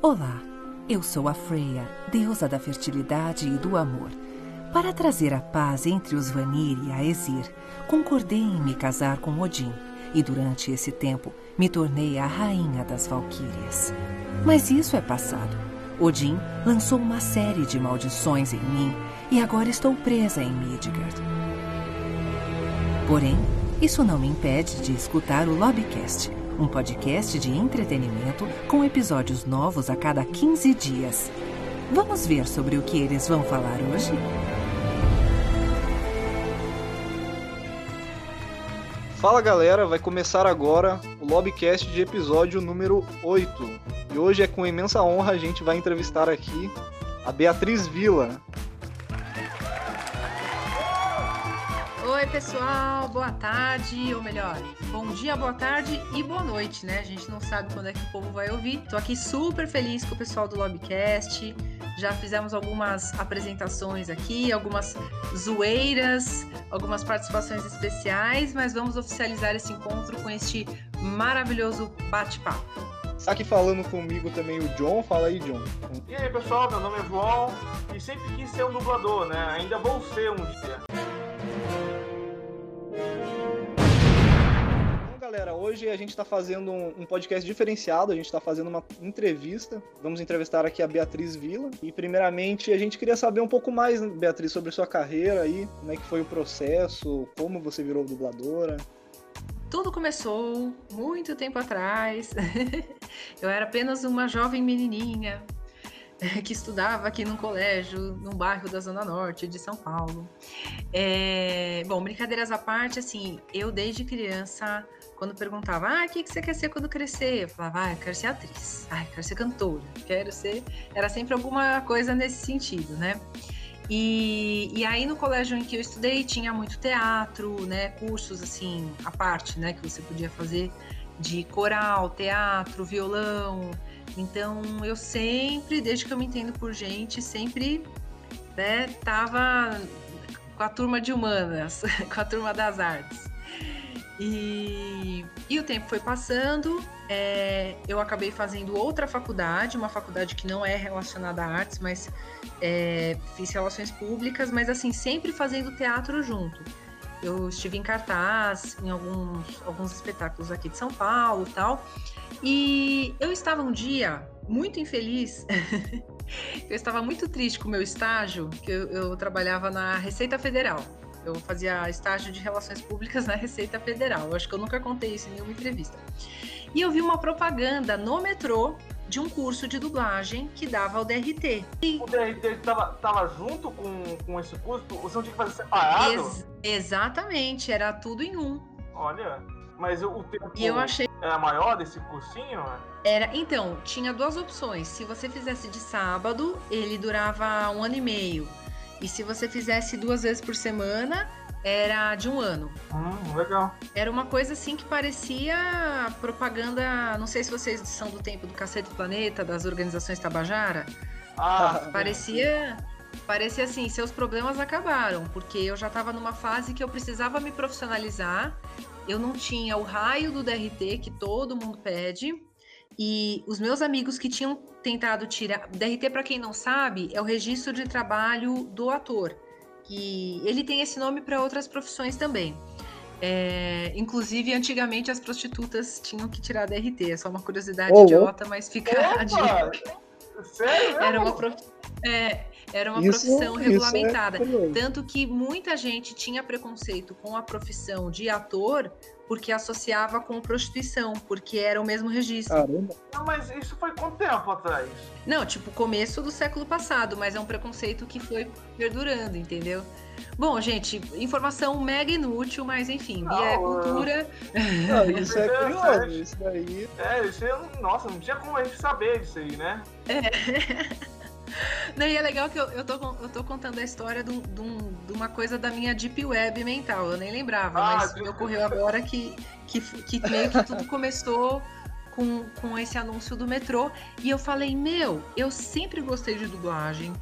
Olá, eu sou a Freya, deusa da fertilidade e do amor. Para trazer a paz entre os Vanir e a Aesir, concordei em me casar com Odin e durante esse tempo me tornei a rainha das Valquírias. Mas isso é passado. Odin lançou uma série de maldições em mim e agora estou presa em Midgard. Porém, isso não me impede de escutar o Lobbycast, um podcast de entretenimento com episódios novos a cada 15 dias. Vamos ver sobre o que eles vão falar hoje? Fala galera, vai começar agora o Lobbycast de episódio número 8. E hoje é com imensa honra a gente vai entrevistar aqui a Beatriz Vila. Pessoal, boa tarde, ou melhor, bom dia, boa tarde e boa noite, né? A gente não sabe quando é que o povo vai ouvir. Tô aqui super feliz com o pessoal do Lobbycast. Já fizemos algumas apresentações aqui, algumas zoeiras, algumas participações especiais, mas vamos oficializar esse encontro com este maravilhoso bate-papo. Está aqui falando comigo também o John. Fala aí, John. E aí, pessoal, meu nome é João e sempre quis ser um dublador, né? Ainda vou ser um dia. Galera, hoje a gente está fazendo um, podcast diferenciado. A gente está fazendo uma entrevista. Vamos entrevistar aqui a Beatriz Vila. E, primeiramente, a gente queria saber um pouco mais, Beatriz, sobre sua carreira aí. Como é que foi o processo, como você virou dubladora. Tudo começou muito tempo atrás. Eu era apenas uma jovem menininha que estudava aqui num colégio, num bairro da Zona Norte de São Paulo. É, Bom, brincadeiras à parte, assim, eu desde criança, quando perguntava, ah, o que que você quer ser quando crescer? Eu falava, ah, eu quero ser atriz, ah, eu quero ser cantora, quero ser. Era sempre alguma coisa nesse sentido, né? E, e aí no colégio em que eu estudei tinha muito teatro, né? Cursos assim, à parte, né? Que você podia fazer de coral, teatro, violão. Então eu sempre, desde que eu me entendo por gente, sempre né, tava com a turma de humanas, com a turma das artes. E, e o tempo foi passando, é, eu acabei fazendo outra faculdade, uma faculdade que não é relacionada a artes, mas é, fiz relações públicas, mas assim, sempre fazendo teatro junto. Eu estive em cartaz em alguns, alguns espetáculos aqui de São Paulo e tal. E eu estava um dia muito infeliz. eu estava muito triste com o meu estágio, que eu, eu trabalhava na Receita Federal. Eu fazia estágio de relações públicas na Receita Federal. Eu acho que eu nunca contei isso em nenhuma entrevista. E eu vi uma propaganda no metrô de um curso de dublagem que dava ao DRT. O DRT tava, tava junto com, com esse curso? Você não tinha que fazer separado? Ex exatamente, era tudo em um. Olha, mas o, o tempo E eu achei era maior desse cursinho? Era, então, tinha duas opções. Se você fizesse de sábado, ele durava um ano e meio. E se você fizesse duas vezes por semana, era de um ano. Hum, legal. Era uma coisa assim que parecia propaganda. Não sei se vocês são do tempo do Cacete do Planeta, das organizações Tabajara. Ah, Parecia. Parecia assim, seus problemas acabaram, porque eu já estava numa fase que eu precisava me profissionalizar. Eu não tinha o raio do DRT que todo mundo pede. E os meus amigos que tinham tentado tirar. DRT, para quem não sabe, é o registro de trabalho do ator. Que ele tem esse nome para outras profissões também. É, inclusive, antigamente as prostitutas tinham que tirar DRT. É só uma curiosidade Ô, idiota, mas fica a dica. Opa! Sério? Era uma, prof... é, era uma Isso- profissão isso é regulamentada. curioso. Tanto que muita gente tinha preconceito com a profissão de ator porque associava com prostituição, porque era o mesmo registro. Caramba. Não, mas isso foi quanto tempo atrás? Não, tipo, começo do século passado, mas é um preconceito que foi perdurando, entendeu? Bom, gente, informação mega inútil, mas enfim, Bia é Não, cultura. Não, isso é É, curioso. é. Isso daí. É, isso aí, não- nossa, não tinha como a gente saber disso aí, né? Não, e é legal que eu, eu, tô, eu tô contando a história de, um- de um- uma coisa da minha deep web mental. Eu nem lembrava, Ah, mas me ocorreu agora que, que, que meio que tudo começou com, com esse anúncio do metrô. E eu falei, meu, eu sempre gostei de dublagem.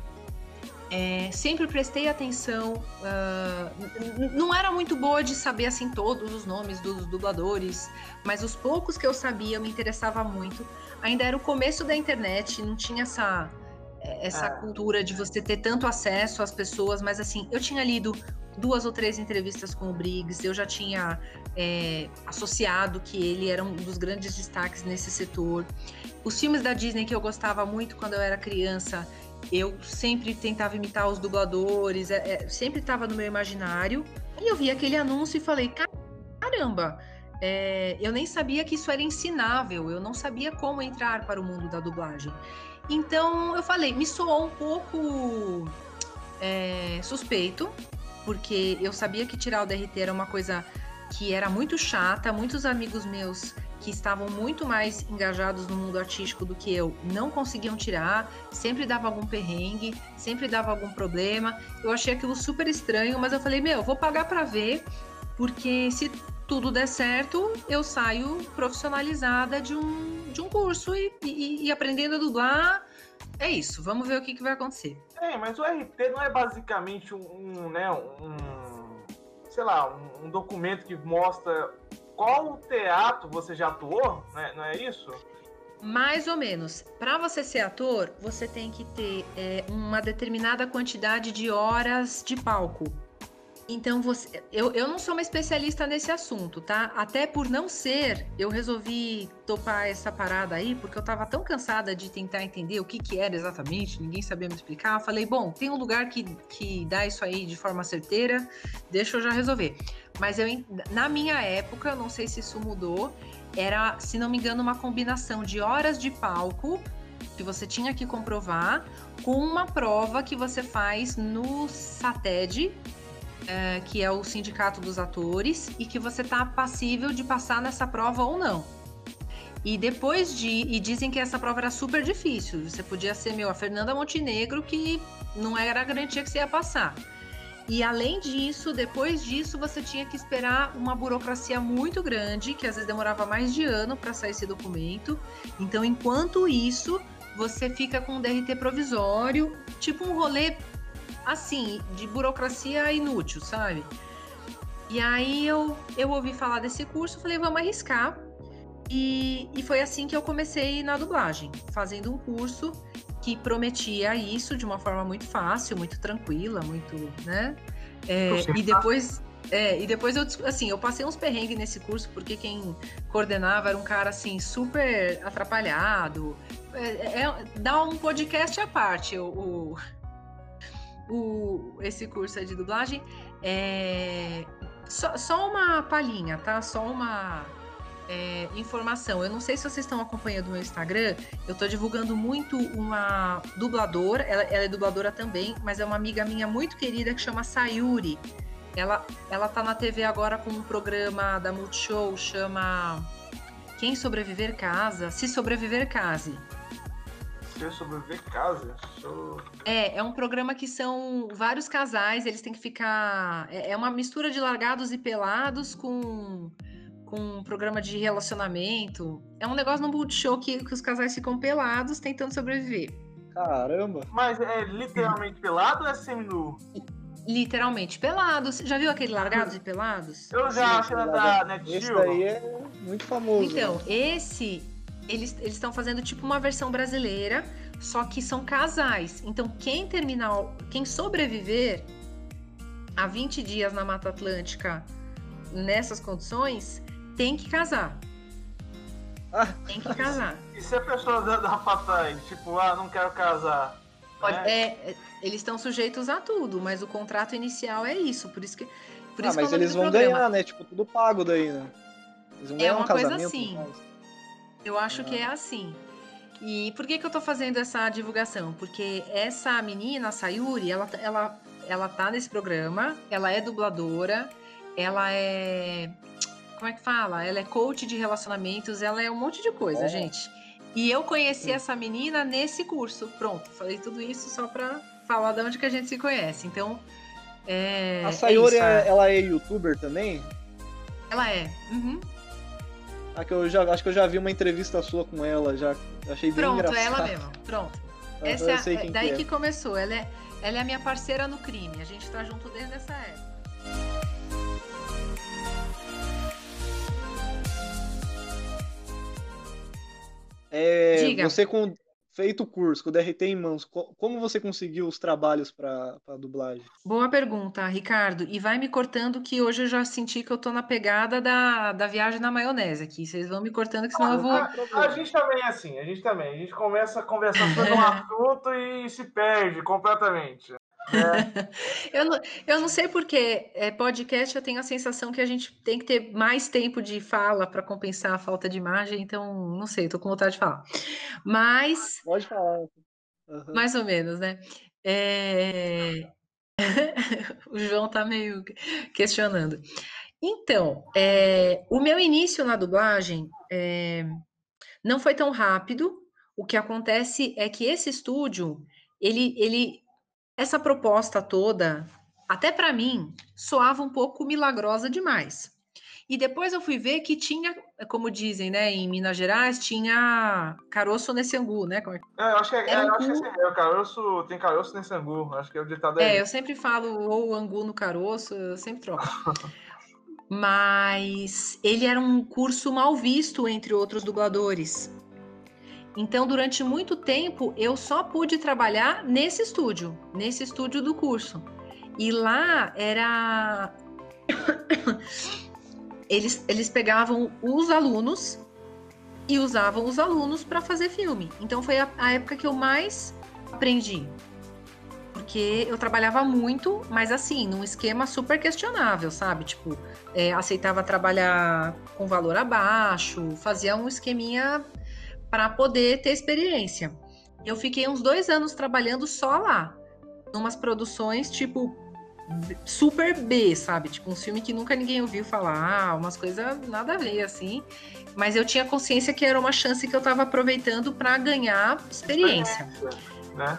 É, sempre prestei atenção. Uh, não era muito boa de saber assim todos os nomes dos dubladores, mas os poucos que eu sabia me interessava muito. Ainda era o começo da internet, não tinha essa essa ah. cultura de você ter tanto acesso às pessoas, mas assim, eu tinha lido duas ou três entrevistas com o Briggs, eu já tinha é, associado que ele era um dos grandes destaques nesse setor. Os filmes da Disney que eu gostava muito quando eu era criança, eu sempre tentava imitar os dubladores, é, é, sempre estava no meu imaginário. E eu vi aquele anúncio e falei: caramba, é, eu nem sabia que isso era ensinável, eu não sabia como entrar para o mundo da dublagem. Então eu falei: me soou um pouco é, suspeito, porque eu sabia que tirar o DRT era uma coisa que era muito chata, muitos amigos meus que estavam muito mais engajados no mundo artístico do que eu não conseguiam tirar, sempre dava algum perrengue, sempre dava algum problema. Eu achei aquilo super estranho, mas eu falei: "Meu, vou pagar para ver, porque se tudo der certo, eu saio profissionalizada de um, de um curso e, e, e aprendendo a dublar. É isso, vamos ver o que, que vai acontecer. É, mas o RT não é basicamente um, um né, um, sei lá, um, um documento que mostra qual teatro você já atuou, né? não é isso? Mais ou menos. Para você ser ator, você tem que ter é, uma determinada quantidade de horas de palco. Então, você, eu, eu não sou uma especialista nesse assunto, tá? Até por não ser, eu resolvi topar essa parada aí, porque eu tava tão cansada de tentar entender o que que era exatamente, ninguém sabia me explicar. Eu falei, bom, tem um lugar que, que dá isso aí de forma certeira, deixa eu já resolver. Mas eu, na minha época, não sei se isso mudou, era, se não me engano, uma combinação de horas de palco que você tinha que comprovar com uma prova que você faz no SATED, é, que é o Sindicato dos Atores, e que você tá passível de passar nessa prova ou não. E depois de. E dizem que essa prova era super difícil. Você podia ser, meu, a Fernanda Montenegro, que não era a garantia que você ia passar. E além disso, depois disso, você tinha que esperar uma burocracia muito grande, que às vezes demorava mais de ano para sair esse documento. Então, enquanto isso, você fica com um DRT provisório, tipo um rolê assim, de burocracia inútil, sabe? E aí eu, eu ouvi falar desse curso, falei, vamos arriscar. E, e foi assim que eu comecei na dublagem, fazendo um curso que prometia isso de uma forma muito fácil, muito tranquila, muito, né? É, e depois, é, e depois eu, assim, eu passei uns perrengues nesse curso porque quem coordenava era um cara assim super atrapalhado. É, é, dá um podcast à parte o, o, o, esse curso de dublagem. É, só, só uma palhinha, tá? Só uma é, informação. Eu não sei se vocês estão acompanhando o meu Instagram. Eu estou divulgando muito uma dubladora. Ela, ela, é dubladora também, mas é uma amiga minha muito querida que chama Sayuri. Ela, ela tá na TV agora com um programa da Multishow, chama Quem Sobreviver Casa, Se Sobreviver Case. Se Sobreviver Casa? Sou... É, é um programa que são vários casais, eles têm que ficar. É, é uma mistura de largados e pelados com com um programa de relacionamento. É um negócio no Multishow que, que os casais ficam pelados tentando sobreviver. Caramba! Mas é literalmente pelado ou é seminu? Literalmente pelados. Já viu aquele Largados e Pelados? Eu já, acho que da Netflix. Esse daí é muito famoso. Então, né? esse, eles estão fazendo tipo uma versão brasileira, só que são casais. Então, quem terminar, quem sobreviver a 20 dias na Mata Atlântica nessas condições, tem que casar. Ah, tem que casar. E se a pessoa dá, dá pra trás, tipo, ah, não quero casar? Pode, né? é, eles estão sujeitos a tudo, mas o contrato inicial é isso, por isso que. Por ah, isso mas que é eles vão programa. ganhar, né? Tipo, tudo pago daí, né? Eles vão é uma um coisa assim. Eu acho ah. que é assim. E por que, que eu tô fazendo essa divulgação? Porque essa menina, a Sayuri, ela, ela, ela tá nesse programa, ela é dubladora, ela é como é que fala? Ela é coach de relacionamentos, ela é um monte de coisa, é. gente. E eu conheci essa menina nesse curso. Pronto, falei tudo isso só pra falar de onde que a gente se conhece. Então, é. A Sayori, é isso, ela é youtuber também? Ela é. Uhum. Ah, que eu já, acho que eu já vi uma entrevista sua com ela, já achei bem Pronto, engraçado. é ela mesma. Pronto. Essa é, daí que, é. que, começou. Ela é, ela é a minha parceira no crime. A gente tá junto desde essa época. É, Diga. Você com feito o curso, com o DRT em mãos, co- como você conseguiu os trabalhos para dublagem? Boa pergunta, Ricardo. E vai me cortando que hoje eu já senti que eu tô na pegada da, da viagem na maionese aqui. Vocês vão me cortando que senão eu vou. A, a gente também é assim, a gente também. A gente começa a conversar sobre um assunto e se perde completamente. Eu não, eu não sei porque é, podcast eu tenho a sensação que a gente tem que ter mais tempo de fala para compensar a falta de imagem, então não sei, tô com vontade de falar. Mas, Pode falar. Aham. mais ou menos, né? É, O João tá meio questionando. Então, é, o meu início na dublagem é, não foi tão rápido. O que acontece é que esse estúdio, ele, ele, essa proposta toda, até para mim, soava um pouco milagrosa demais. E depois eu fui ver que tinha, como dizem, né, em Minas Gerais, tinha caroço nesse angu, né? Como é É, eu acho que é, Era um eu acho que cu- esse é o caroço, tem caroço nesse angu. Acho que é o ditado É, é, eu sempre falo ou angu no caroço, eu sempre troco. Mas ele era um curso mal visto entre outros dubladores. Então, durante muito tempo, eu só pude trabalhar nesse estúdio, nesse estúdio do curso. E lá era. Eles, eles pegavam os alunos e usavam os alunos para fazer filme. Então, foi a, a época que eu mais aprendi porque eu trabalhava muito, mas assim, num esquema super questionável, sabe? Tipo, é, aceitava trabalhar com valor abaixo, fazia um esqueminha para poder ter experiência. Eu fiquei uns dois anos trabalhando só lá, numas produções tipo super B, sabe? Tipo, um filme que nunca ninguém ouviu falar, umas coisas nada a ver, assim. Mas eu tinha consciência que era uma chance que eu tava aproveitando para ganhar experiência. né?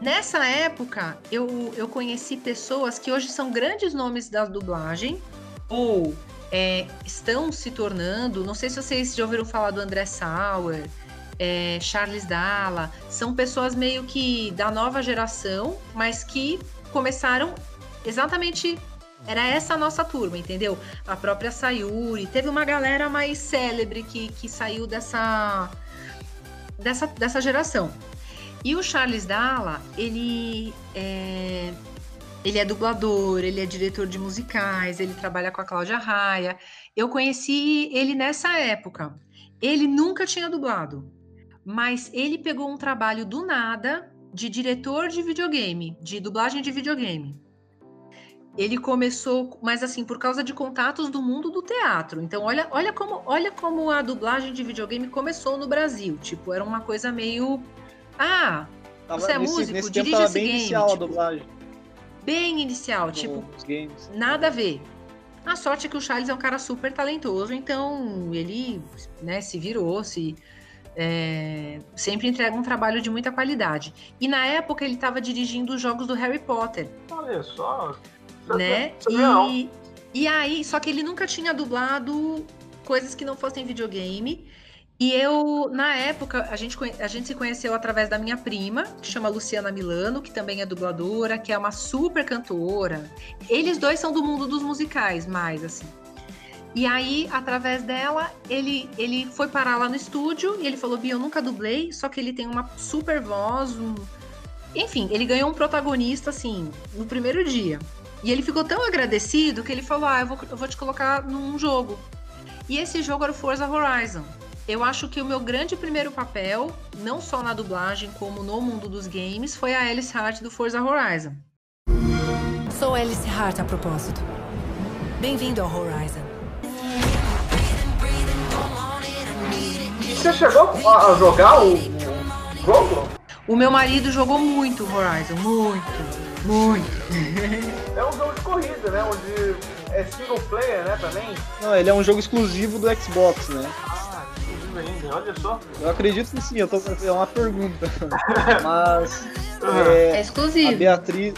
Nessa época, eu, eu conheci pessoas que hoje são grandes nomes da dublagem ou é, estão se tornando. Não sei se vocês já ouviram falar do André Sauer, é, Charles Dalla. São pessoas meio que da nova geração, mas que começaram exatamente. Era essa a nossa turma, entendeu? A própria Sayuri. Teve uma galera mais célebre que, que saiu dessa, dessa, dessa geração. E o Charles Dalla, ele é, ele é dublador, ele é diretor de musicais, ele trabalha com a Cláudia Raia. Eu conheci ele nessa época. Ele nunca tinha dublado, mas ele pegou um trabalho do nada de diretor de videogame, de dublagem de videogame. Ele começou, mas assim, por causa de contatos do mundo do teatro. Então, olha, olha como, olha como a dublagem de videogame começou no Brasil. Tipo, era uma coisa meio ah, Tava, Você é nesse, músico? nesse Dirige esse bem game, inicial a tipo, dublagem. bem inicial, no- tipo, games. nada a ver. A sorte é que o Charles é um cara super talentoso, então ele né, se virou, se é, sempre entrega um trabalho de muita qualidade. E na época ele estava dirigindo os jogos do Harry Potter, Olha só. Né? E, e aí, só que ele nunca tinha dublado coisas que não fossem videogame. E eu, na época, a gente, a gente se conheceu através da minha prima, que chama Luciana Milano, que também é dubladora, que é uma super cantora. Eles dois são do mundo dos musicais, mais assim. E aí, através dela, ele, ele foi parar lá no estúdio e ele falou: Bia, eu nunca dublei, só que ele tem uma super voz. um-" Enfim, ele ganhou um protagonista, assim, no primeiro dia. E ele ficou tão agradecido que ele falou: Ah, eu vou, eu vou te colocar num jogo. E esse jogo era o Forza Horizon. Eu acho que o meu grande primeiro papel, não só na dublagem, como no mundo dos games, foi a Alice Hart do Forza Horizon. Sou Alice Hart a propósito. Bem-vindo ao Horizon. Você chegou a a jogar o, o jogo? O meu marido jogou muito Horizon, muito, muito. É um jogo de corrida, né? Onde é single player, né? Também. Não, ele é um jogo exclusivo do Xbox, né? Ah, inclusive ainda, olha só. Eu acredito que sim, eu tô, é uma pergunta. Mas É é, a exclusivo. Beatriz,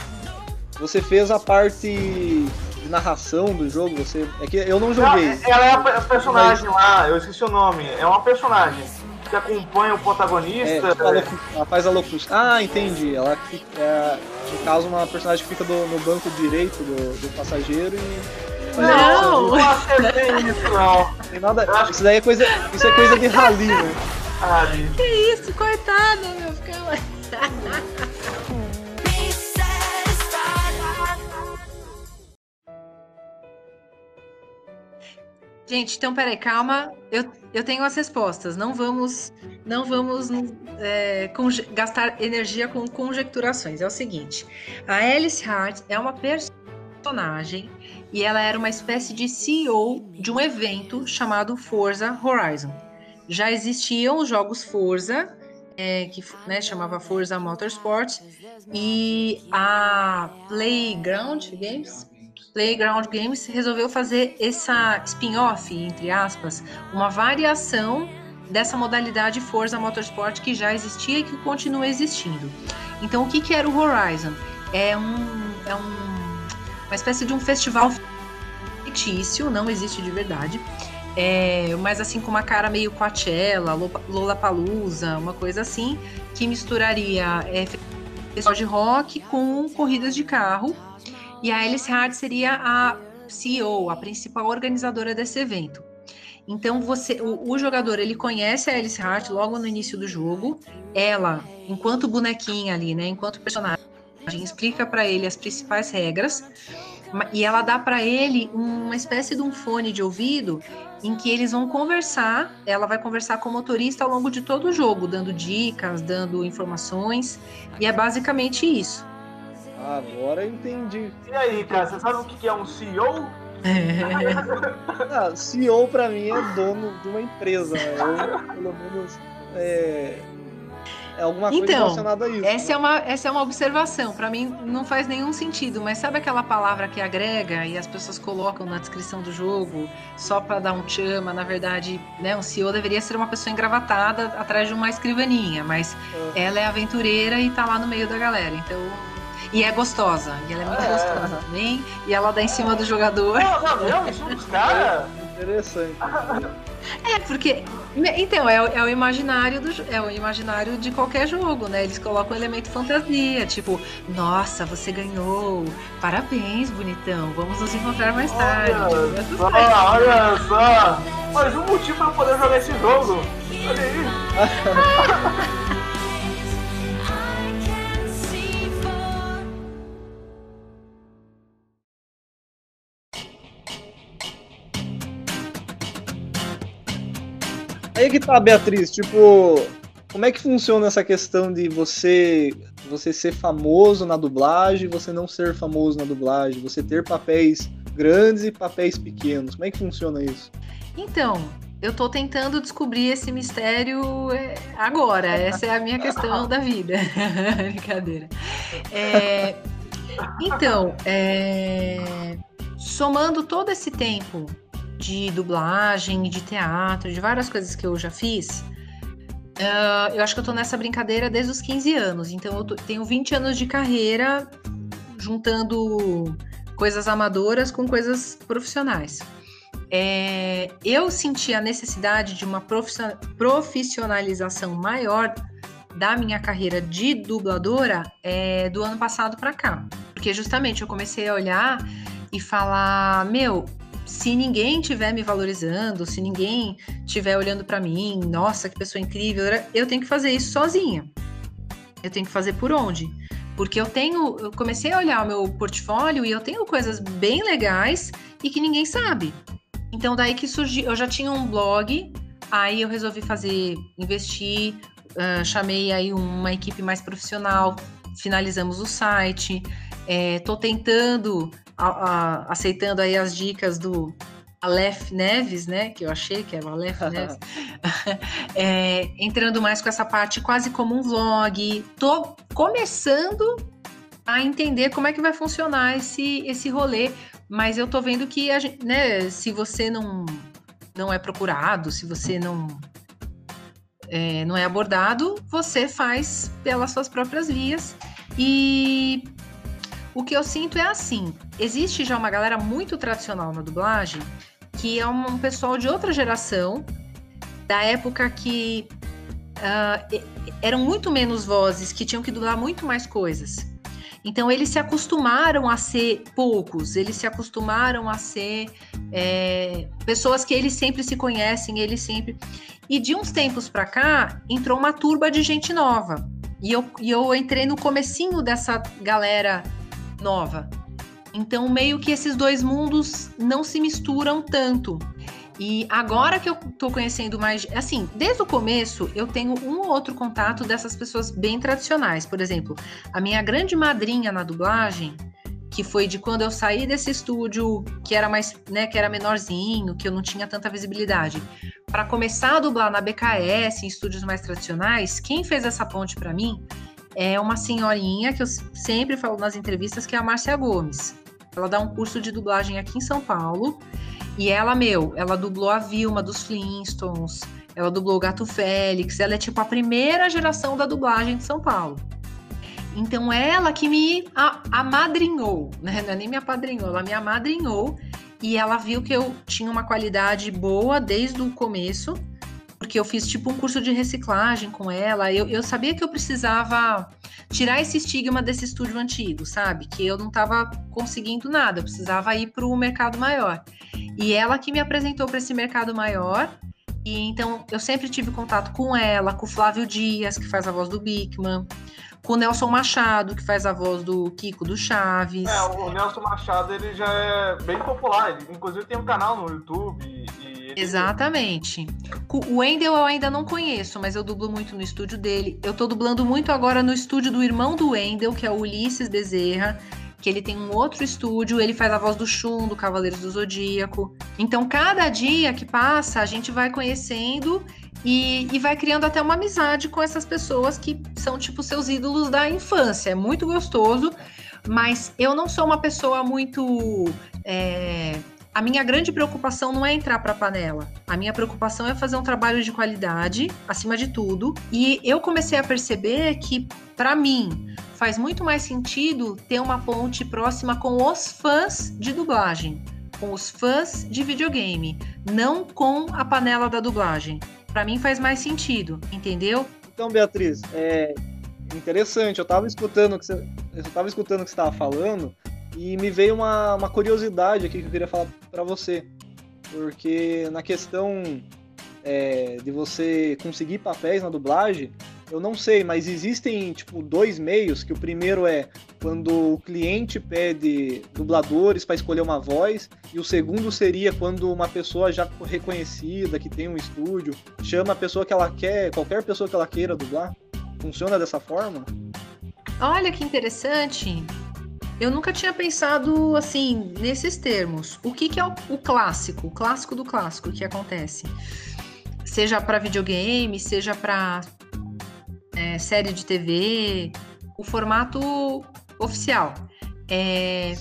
você fez a parte de narração do jogo, você. É que eu não joguei. ela é a pe- a personagem lá, eu esqueci o nome. É uma personagem. que acompanha o protagonista. É, tipo, a locu- ela faz a locução. Ah, entendi. Ela fica, é, no caso, uma personagem que fica do- no banco direito do, do passageiro e. Não! Não acertei isso, não. Tem nada. Isso daí é coisa. Isso é coisa de rally, né? Ah. Que isso, coitada, meu. Fica... Gente, então peraí, calma. Eu, eu tenho as respostas. Não vamos, não vamos é, gastar energia com conjecturações. É o seguinte: a Alice Hart é uma personagem e ela era uma espécie de CEO de um evento chamado Forza Horizon. Já existiam os jogos Forza, é, que né, chamava Forza Motorsport, e a Playground Games, Playground Games resolveu fazer essa spin-off, entre aspas, uma variação dessa modalidade Forza Motorsport que já existia e que continua existindo. Então, o que, que era o Horizon? É, um, é um, uma espécie de um festival fictício, não existe de verdade, é, mas assim com uma cara meio Coachella, Lollapalooza, uma coisa assim, que misturaria é, festival de rock com corridas de carro. E a Alice Hard seria a CEO, a principal organizadora desse evento. Então você, o, o, jogador ele conhece a Alice Hart logo no início do jogo. Ela, enquanto bonequinha ali, né, enquanto personagem, explica para ele as principais regras e ela dá para ele uma espécie de um fone de ouvido em que eles vão conversar. Ela vai conversar com o motorista ao longo de todo o jogo, dando dicas, dando informações, e é basicamente isso. Agora eu entendi. E aí, cara, você sabe o que é um CEO? ah, CEO pra mim é dono de uma empresa, né? Ou pelo menos é, é alguma coisa então, relacionada a isso. Essa, é uma, essa é uma observação. Para mim não faz nenhum sentido, mas sabe aquela palavra que agrega e as pessoas colocam na descrição do jogo só para dar um chama? Na verdade, né, um CEO deveria ser uma pessoa engravatada atrás de uma escrivaninha, mas É. ela é aventureira e tá lá no meio da galera. Então. E é gostosa, e ela é muito É. gostosa também, e ela dá em cima do jogador. Não, não, não, isso dos caras. Interessante. É, porque. Então, é, o- é o imaginário do é o imaginário de qualquer jogo, né? Eles colocam um elemento fantasia, tipo, nossa, você ganhou! Parabéns, bonitão! Vamos nos encontrar mais tarde. Olha só, olha só. Mais um motivo pra eu poder jogar esse jogo. Olha aí. que tá, Beatriz, tipo, como é que funciona essa questão de você você ser famoso na dublagem você não ser famoso na dublagem, você ter papéis grandes e papéis pequenos? Como é que funciona isso? Então, eu tô tentando descobrir esse mistério é, agora. Essa é a minha questão da vida. Brincadeira. É, então, é, somando todo esse tempo de dublagem, de teatro, de várias coisas que eu já fiz, ah, eu acho que eu tô nessa brincadeira desde os 15 anos. Então, eu tô- tenho 20 anos de carreira juntando coisas amadoras com coisas profissionais. É, eu senti a necessidade de uma profissio- profissionalização maior da minha carreira de dubladora é, do ano passado para cá. Porque justamente eu comecei a olhar e falar: meu, se ninguém estiver me valorizando, se ninguém estiver olhando para mim, nossa, que pessoa incrível, eu tenho que fazer isso sozinha. Eu tenho que fazer por onde? Porque eu tenho, eu comecei a olhar o meu portfólio e eu tenho coisas bem legais e que ninguém sabe. Então daí que surgiu, eu já tinha um blog, aí eu resolvi fazer, investir, ah, chamei aí uma equipe mais profissional, finalizamos o site, estou tentando, a- a- aceitando aí as dicas do Aleph Neves, né, que eu achei que era o Aleph Neves, É, entrando mais com essa parte quase como um vlog, tô começando a entender como é que vai funcionar esse, esse rolê, mas eu tô vendo que a gente, né, se você não não é procurado, se você não é, não é abordado, você faz pelas suas próprias vias. E o que eu sinto é assim: existe já uma galera muito tradicional na dublagem, que é um pessoal de outra geração, da época que uh, eram muito menos vozes que tinham que dublar muito mais coisas. Então eles se acostumaram a ser poucos, eles se acostumaram a ser é, pessoas que eles sempre se conhecem, eles sempre. E de uns tempos para cá entrou uma turba de gente nova. E eu, e eu entrei no comecinho dessa galera nova. Então meio que esses dois mundos não se misturam tanto. E agora que eu tô conhecendo mais, assim, desde o começo eu tenho um ou outro contato dessas pessoas bem tradicionais. Por exemplo, a minha grande madrinha na dublagem, que foi de quando eu saí desse estúdio que era mais, né, que era menorzinho, que eu não tinha tanta visibilidade, para começar a dublar na BKS, em estúdios mais tradicionais, quem fez essa ponte para mim é uma senhorinha que eu sempre falo nas entrevistas, que é a Márcia Gomes. Ela dá um curso de dublagem aqui em São Paulo e ela, meu, ela dublou a Vilma dos Flintstones, ela dublou o Gato Félix, ela é tipo a primeira geração da dublagem de São Paulo. Então ela que me amadrinhou, né? Não é nem me apadrinhou, ela me amadrinhou e ela viu que eu tinha uma qualidade boa desde o começo, porque eu fiz tipo um curso de reciclagem com ela. Eu, eu sabia que eu precisava tirar esse estigma desse estúdio antigo, sabe? Que eu não estava conseguindo nada, eu precisava ir para o mercado maior. E ela que me apresentou para esse mercado maior. E então eu sempre tive contato com ela, com o Flávio Dias, que faz a voz do Bigman, com o Nelson Machado, que faz a voz do Kiko do Chaves. É, o Nelson Machado ele já é bem popular, ele, inclusive tem um canal no YouTube. E, Exatamente. O Wendel eu ainda não conheço, mas eu dublo muito no estúdio dele. Eu tô dublando muito agora no estúdio do irmão do Wendel, que é o Ulisses Bezerra que ele tem um outro estúdio, ele faz a voz do Shun, do Cavaleiros do Zodíaco. Então, cada dia que passa, a gente vai conhecendo e, e, vai criando até uma amizade com essas pessoas que são, tipo, seus ídolos da infância. É muito gostoso, mas eu não sou uma pessoa muito. É... A minha grande preocupação não é entrar para a panela. A minha preocupação é fazer um trabalho de qualidade, acima de tudo. E eu comecei a perceber que, para mim, faz muito mais sentido ter uma ponte próxima com os fãs de dublagem, com os fãs de videogame, não com a panela da dublagem. Para mim faz mais sentido, entendeu? Então, Beatriz, é interessante. Eu estava escutando o que você estava falando e me veio uma, uma curiosidade aqui que eu queria falar para você, porque na questão é, de você conseguir papéis na dublagem, eu não sei, mas existem tipo dois meios, que o primeiro é quando o cliente pede dubladores para escolher uma voz, e o segundo seria quando uma pessoa já reconhecida, que tem um estúdio, chama a pessoa que ela quer, qualquer pessoa que ela queira dublar. Funciona dessa forma? Olha que interessante. Eu nunca tinha pensado assim nesses termos. O que, que é o, o clássico, o clássico do clássico que acontece? Seja para videogame, seja para é, série de TV, o formato oficial. É.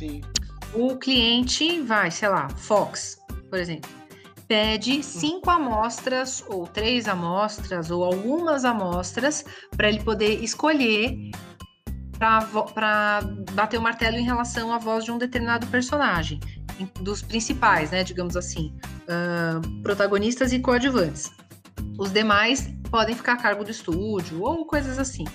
O cliente vai, sei lá, Fox, por exemplo, pede hum. cinco amostras, ou três amostras, ou algumas amostras, para ele poder escolher para bater o martelo em relação à voz de um determinado personagem, dos principais, né, digamos assim, uh, protagonistas e coadjuvantes. Os demais podem ficar a cargo do estúdio ou coisas assim.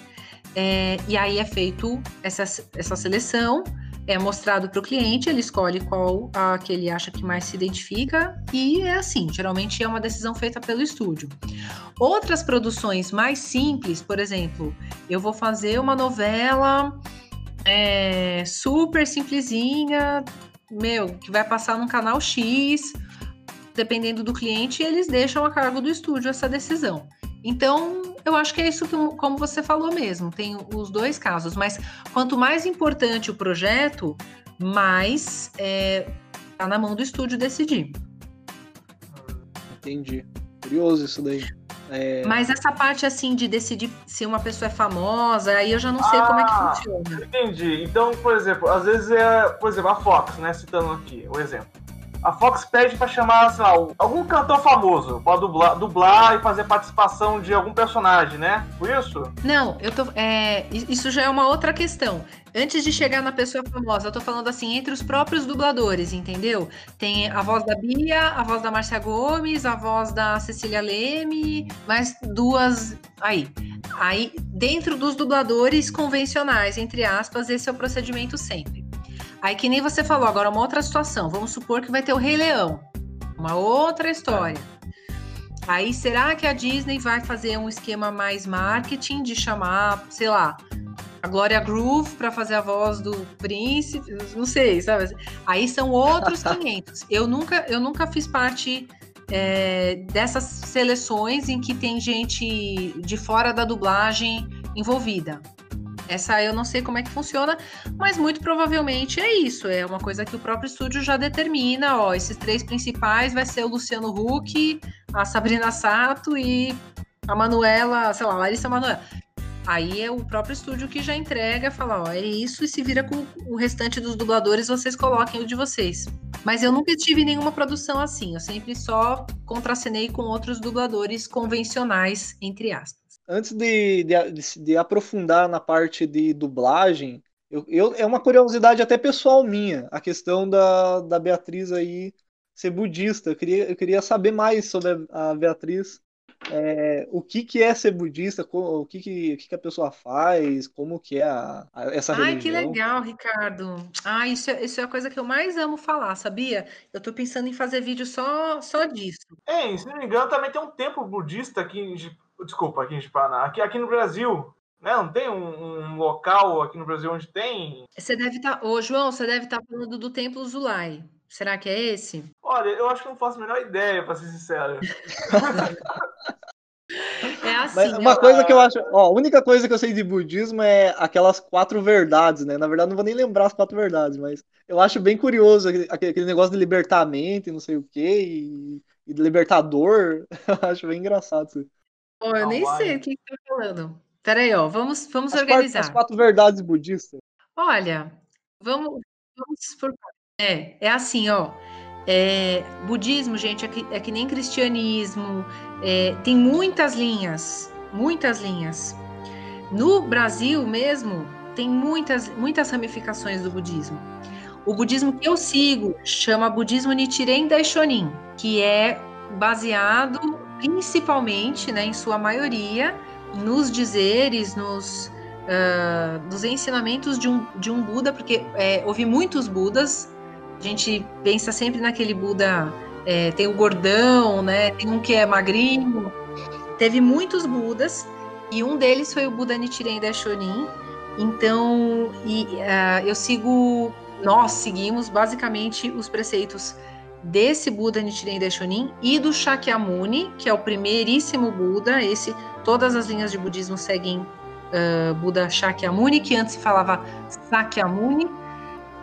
É, e aí é feito essa, essa seleção, é mostrado para o cliente, ele escolhe qual a que ele acha que mais se identifica e é assim. Geralmente é uma decisão feita pelo estúdio. Outras produções mais simples, por exemplo, eu vou fazer uma novela é, super simplesinha, meu, que vai passar no canal X dependendo do cliente, eles deixam a cargo do estúdio essa decisão. Então, eu acho que é isso que, como você falou mesmo, tem os dois casos, mas quanto mais importante o projeto, mais é, tá na mão do estúdio decidir. Entendi. Curioso isso daí. É... Mas essa parte assim de decidir se uma pessoa é famosa, aí eu já não sei ah, como é que ah, funciona. Entendi. Então, por exemplo, às vezes é, por exemplo, a Fox, né, citando aqui o exemplo a Fox pede pra chamar, sei lá, algum cantor famoso pra dublar, dublar e fazer participação de algum personagem, né? Por isso? Não, eu tô. É, isso já é uma outra questão. Antes de chegar na pessoa famosa, eu tô falando assim, entre os próprios dubladores, entendeu? Tem a voz da Bia, a voz da Márcia Gomes, a voz da Cecília Leme, mais duas. Aí. Aí, dentro dos dubladores convencionais, entre aspas, esse é o procedimento sempre. Aí que nem você falou, agora uma outra situação. Vamos supor que vai ter o Rei Leão. Uma outra história. Aí será que a Disney vai fazer um esquema mais marketing de chamar, sei lá, a Glória Groove para fazer a voz do príncipe? Não sei, sabe? Aí são outros 500. Eu nunca, eu nunca fiz parte é, dessas seleções em que tem gente de fora da dublagem envolvida. Essa eu não sei como é que funciona, mas muito provavelmente é isso. É uma coisa que o próprio estúdio já determina. Ó, esses três principais vai ser o Luciano Huck, a Sabrina Sato e a Manuela, sei lá, Larissa Manuela. Aí é o próprio estúdio que já entrega, fala, ó, é isso e se vira com o restante dos dubladores, vocês coloquem o de vocês. Mas eu nunca tive nenhuma produção assim, eu sempre só contracenei com outros dubladores convencionais, entre aspas antes de, de, de, aprofundar na parte de dublagem, eu, eu, é uma curiosidade até pessoal minha, a questão da, da Beatriz aí ser budista. Eu queria, eu queria saber mais sobre a, Beatriz. É, o que, que é ser budista, o que, que, o que, que a pessoa faz, como que é a, a, essa Ai, religião. que legal, Ricardo. Ah, isso é, isso é a coisa que eu mais amo falar, sabia? Eu tô pensando em fazer vídeo só, só disso. É, se não me engano, também tem um templo budista aqui Desculpa, aqui em Paraná. Aqui, aqui no Brasil, né? Não tem um, um, local aqui no Brasil onde tem. Você deve estar. Tá... Ô, João, você deve estar tá falando do Templo Zulai. Será que é esse? Olha, eu acho que não faço a menor ideia, para ser sincero. É assim. Mas uma coisa que eu acho. Ó, a única coisa que eu sei de budismo é aquelas quatro verdades, né? Na verdade, não vou nem lembrar as quatro verdades, mas eu acho bem curioso aquele, aquele negócio de libertamento e não sei o quê, e, e libertador. Eu acho bem engraçado isso. Eu nem sei o que que tá falando. Peraí, ó, vamos, vamos as organizar. Quatro, as quatro verdades budistas. Olha, vamos, vamos por é, é assim, ó. É, budismo, gente, é que, é que nem cristianismo. É, tem muitas linhas, muitas linhas. No Brasil mesmo, tem muitas, muitas ramificações do budismo. O budismo que eu sigo chama budismo Nichiren Daishonin, que é baseado principalmente, né, em sua maioria, nos dizeres, nos, uh, nos ensinamentos de um, de um Buda, porque é, houve muitos Budas, a gente pensa sempre naquele Buda, é, tem o gordão, né, tem um que é magrinho, teve muitos Budas, e um deles foi o Buda Nichiren Daishonin, então e, uh, eu sigo, nós seguimos basicamente os preceitos desse Buda Nichiren Daishonin e do Shakyamuni, que é o primeiríssimo Buda. Esse, todas as linhas de budismo seguem uh, Buda Shakyamuni, que antes se falava Sakyamuni,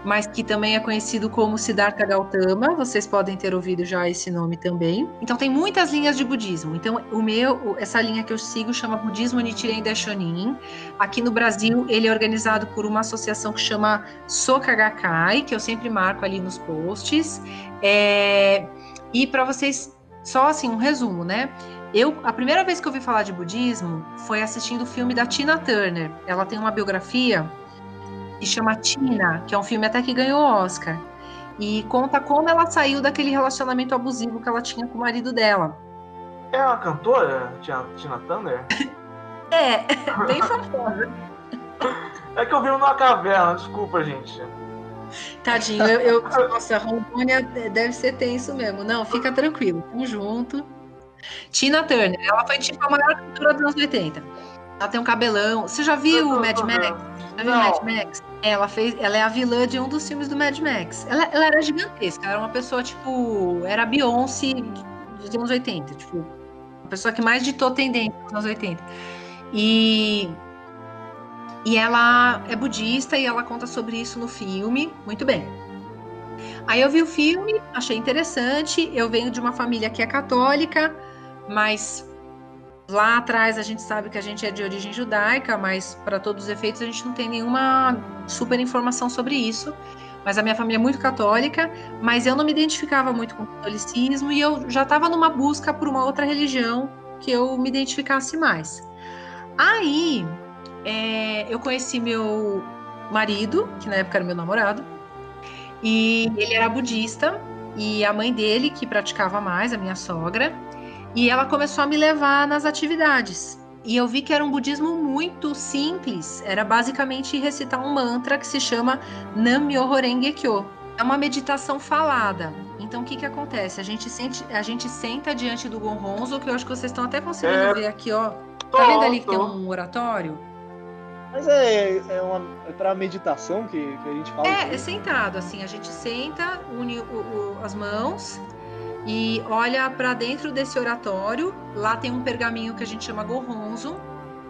mas que também é conhecido como Siddhartha Gautama. Vocês podem ter ouvido já esse nome também. Então tem muitas linhas de budismo. Então o meu, essa linha que eu sigo chama Budismo Nichiren Daishonin. Aqui no Brasil ele é organizado por uma associação que chama Soka Gakkai, que eu sempre marco ali nos posts. É, e para vocês só assim um resumo, né? Eu, a primeira vez que eu ouvi falar de budismo foi assistindo o filme da Tina Turner. Ela tem uma biografia que chama Tina, que é um filme até que ganhou Oscar. E conta como ela saiu daquele relacionamento abusivo que ela tinha com o marido dela. É uma cantora, Tina, Tina Turner? é, bem famosa. É que eu vi numa caverna, desculpa, gente. Tadinho, eu, eu nossa, Rondônia deve ser tenso mesmo. Não, fica tranquilo, tamo junto. Tina Turner, ela foi tipo a maior cantora dos anos 80. Ela tem um cabelão. Você já viu o Mad Max? Já viu Mad Max? Ela fez, ela é a vilã de um dos filmes do Mad Max. Ela, ela era gigantesca, era uma pessoa tipo, era a Beyoncé dos anos 80, tipo, a pessoa que mais ditou tendência nos anos 80. E e ela é budista e ela conta sobre isso no filme, muito bem. Aí eu vi o filme, achei interessante. Eu venho de uma família que é católica, mas Lá atrás a gente sabe que a gente é de origem judaica, mas para todos os efeitos a gente não tem nenhuma super informação sobre isso. mas a minha família é muito católica, mas eu não me identificava muito com o catolicismo e eu já estava numa busca por uma outra religião que eu me identificasse mais. Aí é, eu conheci meu marido, que na época era meu namorado, e ele era budista, e a mãe dele, que praticava mais, a minha sogra, e ela começou a me levar nas atividades. E eu vi que era um budismo muito simples, era basicamente recitar um mantra que se chama Nam-myoho Renge Kyo. É uma meditação falada. Então o que que acontece? A gente, sente, a gente senta diante do Gonronzo, que eu acho que vocês estão até conseguindo é... ver aqui, ó. Tá vendo ali que tem um oratório? Mas é, é, uma, é para meditação que, que a gente fala? É, é sentado, assim, a gente senta, une o, o, as mãos e olha para dentro desse oratório. Lá tem um pergaminho que a gente chama Gorronzo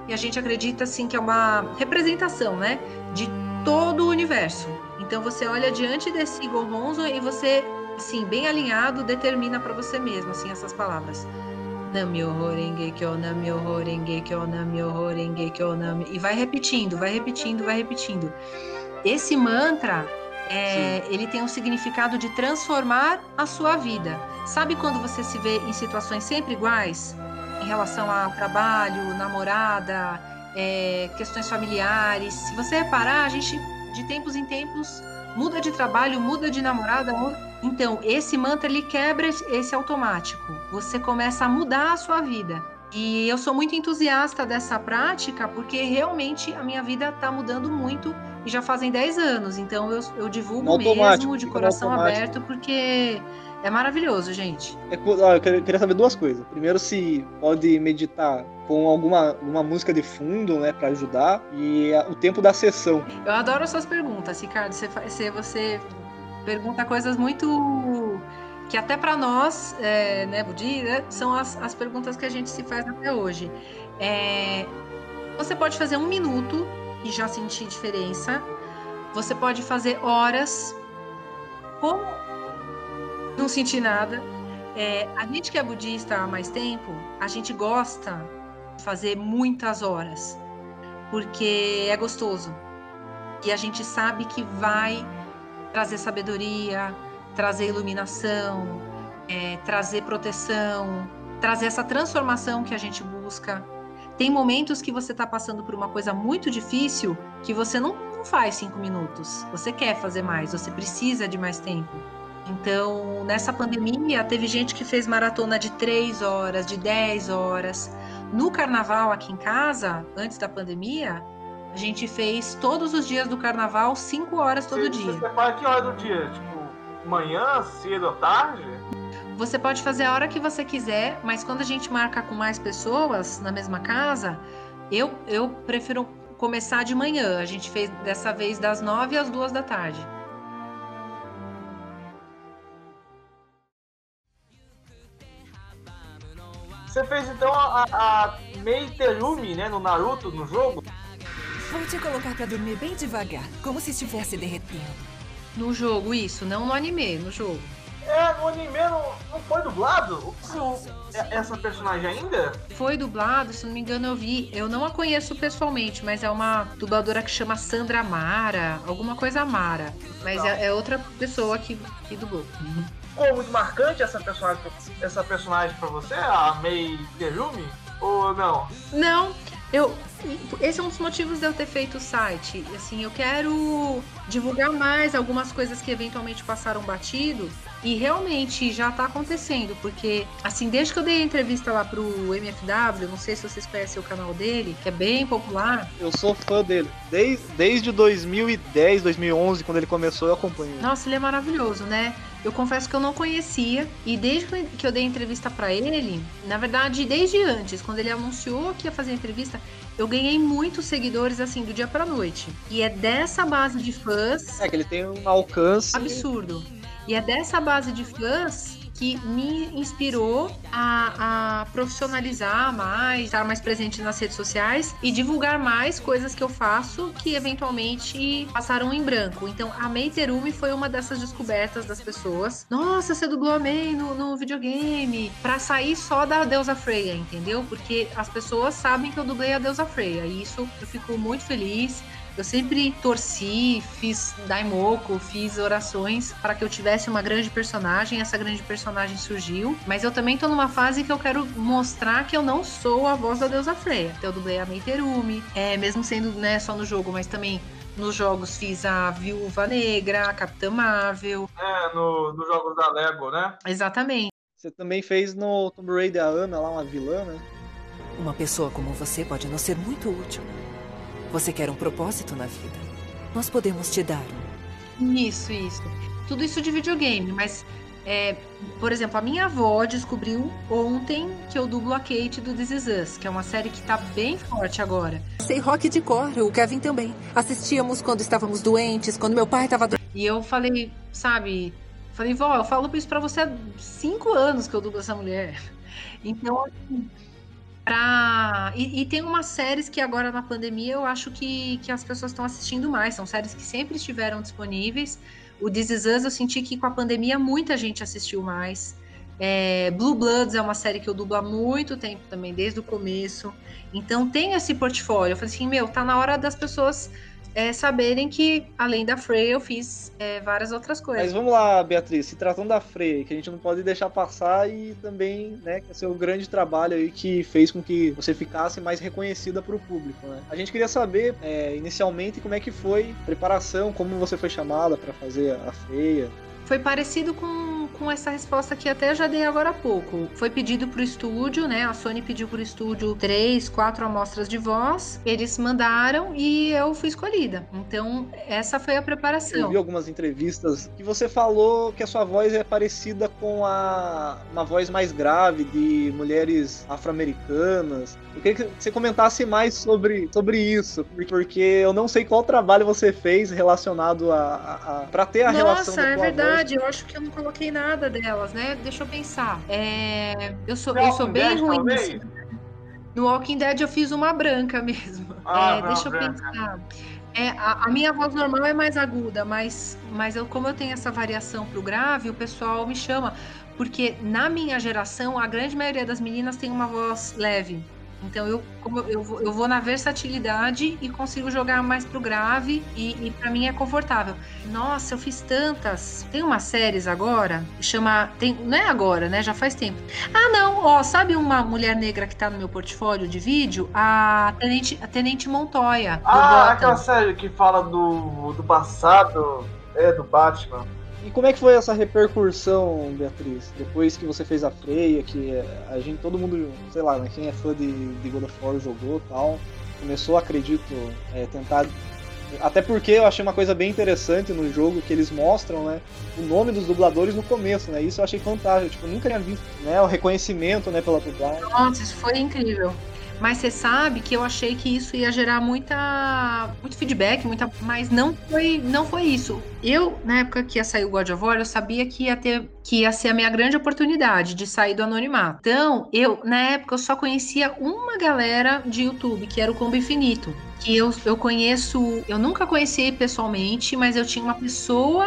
e a gente acredita, assim, que é uma representação, né, de todo o universo. Então você olha diante desse Gorronzo e você, assim, bem alinhado, determina para você mesmo, assim, essas palavras. Renge Kyo, Nam... E vai repetindo, vai repetindo, vai repetindo. Esse mantra, é, ele tem um significado de transformar a sua vida. Sabe quando você se vê em situações sempre iguais? Em relação a trabalho, namorada, é, questões familiares. Se você reparar, a gente, de tempos em tempos, muda de trabalho, muda de namorada, então, esse mantra ele quebra esse automático. Você começa a mudar a sua vida. E eu sou muito entusiasta dessa prática porque realmente a minha vida está mudando muito e já fazem 10 anos. Então eu, eu divulgo mesmo de coração aberto porque é maravilhoso, gente. É, eu queria saber duas coisas. Primeiro, se pode meditar com alguma uma música de fundo, né, para ajudar, e o tempo da sessão. Eu adoro as suas perguntas, Ricardo. Você, você pergunta coisas muito que até para nós, é, né, Budi, né, são as, as perguntas que a gente se faz até hoje. É, você pode fazer um minuto e já sentir diferença. Você pode fazer horas como não sentir nada. É, a gente que é budista há mais tempo, a gente gosta de fazer muitas horas, porque é gostoso. E a gente sabe que vai trazer sabedoria, trazer iluminação, é, trazer proteção, trazer essa transformação que a gente busca. Tem momentos que você está passando por uma coisa muito difícil que você não, não faz cinco minutos. Você quer fazer mais, você precisa de mais tempo. Então, nessa pandemia, teve gente que fez maratona de três horas, de dez horas. No carnaval aqui em casa, antes da pandemia, a gente fez todos os dias do carnaval, 5 horas todo você, dia. Você separa que hora do dia? Tipo, manhã, cedo ou tarde? Você pode fazer a hora que você quiser, mas quando a gente marca com mais pessoas na mesma casa, eu, eu prefiro começar de manhã. A gente fez dessa vez das 9 às 2 da tarde. Você fez então a, a Meiterumi, né, no Naruto, no jogo? Vou te colocar para dormir bem devagar, como se estivesse derretendo. No jogo, isso, não no anime, no jogo. É, no anime não, não foi dublado? É essa personagem ainda? Foi dublado, se não me engano eu vi. Eu não a conheço pessoalmente, mas é uma dubladora que chama Sandra Mara, alguma coisa Mara. Mas é, é, outra pessoa que, que dublou. Ficou muito marcante essa personagem, essa personagem pra você, a Mei Terumi? Ou não? Não, eu, esse é um dos motivos de eu ter feito o site. Assim, eu quero divulgar mais algumas coisas que eventualmente passaram batido e realmente já está acontecendo, porque assim, desde que eu dei a entrevista lá pro MFW, não sei se vocês conhecem o canal dele, que é bem popular. Eu sou fã dele. Desde, desde 2010, 2011, quando ele começou, eu acompanho. Nossa, ele é maravilhoso, né? Eu confesso que eu não conhecia e desde que eu dei entrevista para ele, na verdade, desde antes, quando ele anunciou que ia fazer entrevista, eu ganhei muitos seguidores assim do dia para noite. E é dessa base de fãs. É que ele tem um alcance absurdo. E é dessa base de fãs que me inspirou a, a, profissionalizar mais, estar mais presente nas redes sociais e divulgar mais coisas que eu faço que eventualmente passaram em branco. Então, a Mei foi uma dessas descobertas das pessoas. Nossa, você dublou a Mei no, no videogame. Pra sair só da deusa Freya, entendeu? Porque as pessoas sabem que eu dublei a deusa Freya. E isso eu fico muito feliz Eu sempre torci, fiz daimoku, fiz orações para que eu tivesse uma grande personagem. Essa grande personagem surgiu, mas eu também tô numa fase que eu quero mostrar que eu não sou a voz da deusa Freya. Então eu dublei a Meiterumi, é, mesmo sendo né, só no jogo, mas também nos jogos fiz a Viúva Negra, a Capitã Marvel. É, no, nos jogos da Lego, né? Exatamente. Você também fez no Tomb Raider a Ana lá, uma vilã, né? Uma pessoa como você pode nos ser muito útil. Você quer um propósito na vida? Nós podemos te dar um. Isso, isso. Tudo isso de videogame, mas é, por exemplo, a minha avó descobriu ontem que eu dublo a Kate do This Is Us, que é uma série que tá bem forte agora. Sei rock de cor, o Kevin também. Assistíamos quando estávamos doentes, quando meu pai estava doente. E eu falei, sabe, falei, vó, eu falo isso pra você há cinco anos que eu dublo essa mulher. Então, assim, Pra... E, e, tem umas séries que agora na pandemia eu acho que, que as pessoas estão assistindo mais. São séries que sempre estiveram disponíveis. O This Is Us eu senti que com a pandemia muita gente assistiu mais. É, Blue Bloods é uma série que eu dublo há muito tempo também, desde o começo. Então tem esse portfólio. Eu falei assim, meu, tá na hora das pessoas é, saberem que, além da Freya, eu fiz é, várias outras coisas. Mas vamos lá, Beatriz, se tratando da Freya, que a gente não pode deixar passar e também, né, que é seu grande trabalho aí que fez com que você ficasse mais reconhecida para o público, né? A gente queria saber, é, inicialmente, como é que foi a preparação, como você foi chamada para fazer a Freya. Foi parecido com com essa resposta que até já dei agora há pouco. Foi pedido para o estúdio, né? A Sony pediu para o estúdio três, quatro amostras de voz. Eles mandaram e eu fui escolhida. Então, essa foi a preparação. Eu vi algumas entrevistas que você falou que a sua voz é parecida com a uma voz mais grave de mulheres afro-americanas. Eu queria que você comentasse mais sobre, sobre isso, porque eu não sei qual trabalho você fez relacionado a, a, a para ter a Nossa, relação Nossa, é verdade. Voz. Eu acho que eu não coloquei nada delas, né? Deixa eu pensar. É... Eu sou, eu sou bem ruim nisso. No Walking Dead eu fiz uma branca mesmo. Ah, é, deixa eu branca. pensar. É, a, a, minha voz normal é mais aguda, mas, mas eu, como eu tenho essa variação pro grave, o pessoal me chama. Porque na minha geração, a grande maioria das meninas tem uma voz leve. Então eu, como eu, vou, eu vou na versatilidade e consigo jogar mais pro grave e, e para mim é confortável. Nossa, eu fiz tantas. Tem umas séries agora, chama. Tem, não é agora, né? Já faz tempo. Ah, não, ó, sabe uma mulher negra que tá no meu portfólio de vídeo? A Tenente, a Tenente Montoya. Ah, aquela série que fala do, do passado, é, do Batman. E como é que foi essa repercussão, Beatriz? Depois que você fez a freia, que a gente, todo mundo, sei lá, né, quem é fã de, de God of War jogou tal, começou, acredito, é, tentar. Até porque eu achei uma coisa bem interessante no jogo que eles mostram, né? O nome dos dubladores no começo, né? Isso eu achei fantástico. Tipo, nunca tinha visto, né? O reconhecimento, né, pela dublagem. Nossa, isso foi incrível. Mas você sabe que eu achei que isso ia gerar muita, muito feedback, muita, mas não foi, não foi isso. Eu, na época que ia sair o God of War, eu sabia que ia ter, que ia ser a minha grande oportunidade de sair do anonimato. Então, eu, na época, eu só conhecia uma galera de YouTube, que era o Combo Infinito. Que eu, eu conheço, eu nunca conheci pessoalmente, mas eu tinha uma pessoa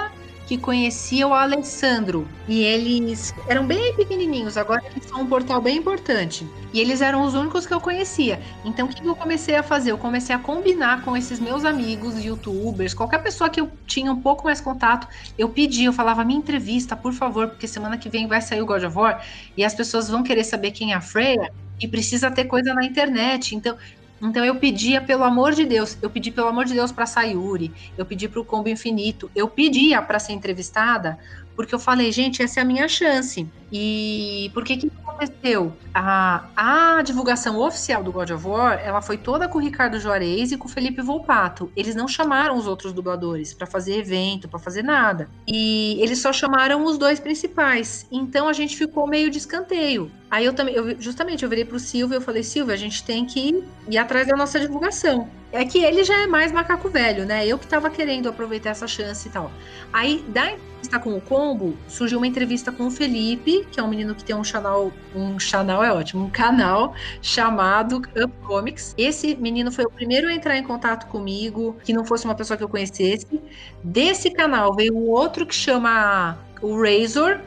que conhecia o Alessandro. E eles eram bem pequenininhos, agora eles são um portal bem importante. E eles eram os únicos que eu conhecia. Então o que eu comecei a fazer? Eu comecei a combinar com esses meus amigos, youtubers, qualquer pessoa que eu tinha um pouco mais contato, eu pedi, eu falava, me entrevista, por favor, porque semana que vem vai sair o God of War e as pessoas vão querer saber quem é a Freya e precisa ter coisa na internet. Então, então eu pedia, pelo amor de Deus, eu pedi pelo amor de Deus para Sayuri, eu pedi para o Combo Infinito, eu pedia para ser entrevistada, porque eu falei, gente, essa é a minha chance. E por que que aconteceu? A, a divulgação oficial do God of War, ela foi toda com o Ricardo Juarez e com o Felipe Volpato. Eles não chamaram os outros dubladores para fazer evento, para fazer nada. E eles só chamaram os dois principais. Então a gente ficou meio de escanteio. Aí eu também, eu, justamente, eu virei pro Silvio e eu falei, Silvio, a gente tem que ir atrás da nossa divulgação. É que ele já é mais macaco velho, né? Eu que tava querendo aproveitar essa chance e tal. Aí, da entrevista com o Combo, surgiu uma entrevista com o Felipe, que é um menino que tem um canal, um canal é ótimo, um canal chamado Up Comics. Esse menino foi o primeiro a entrar em contato comigo, que não fosse uma pessoa que eu conhecesse. Desse canal veio um outro que chama o Razor,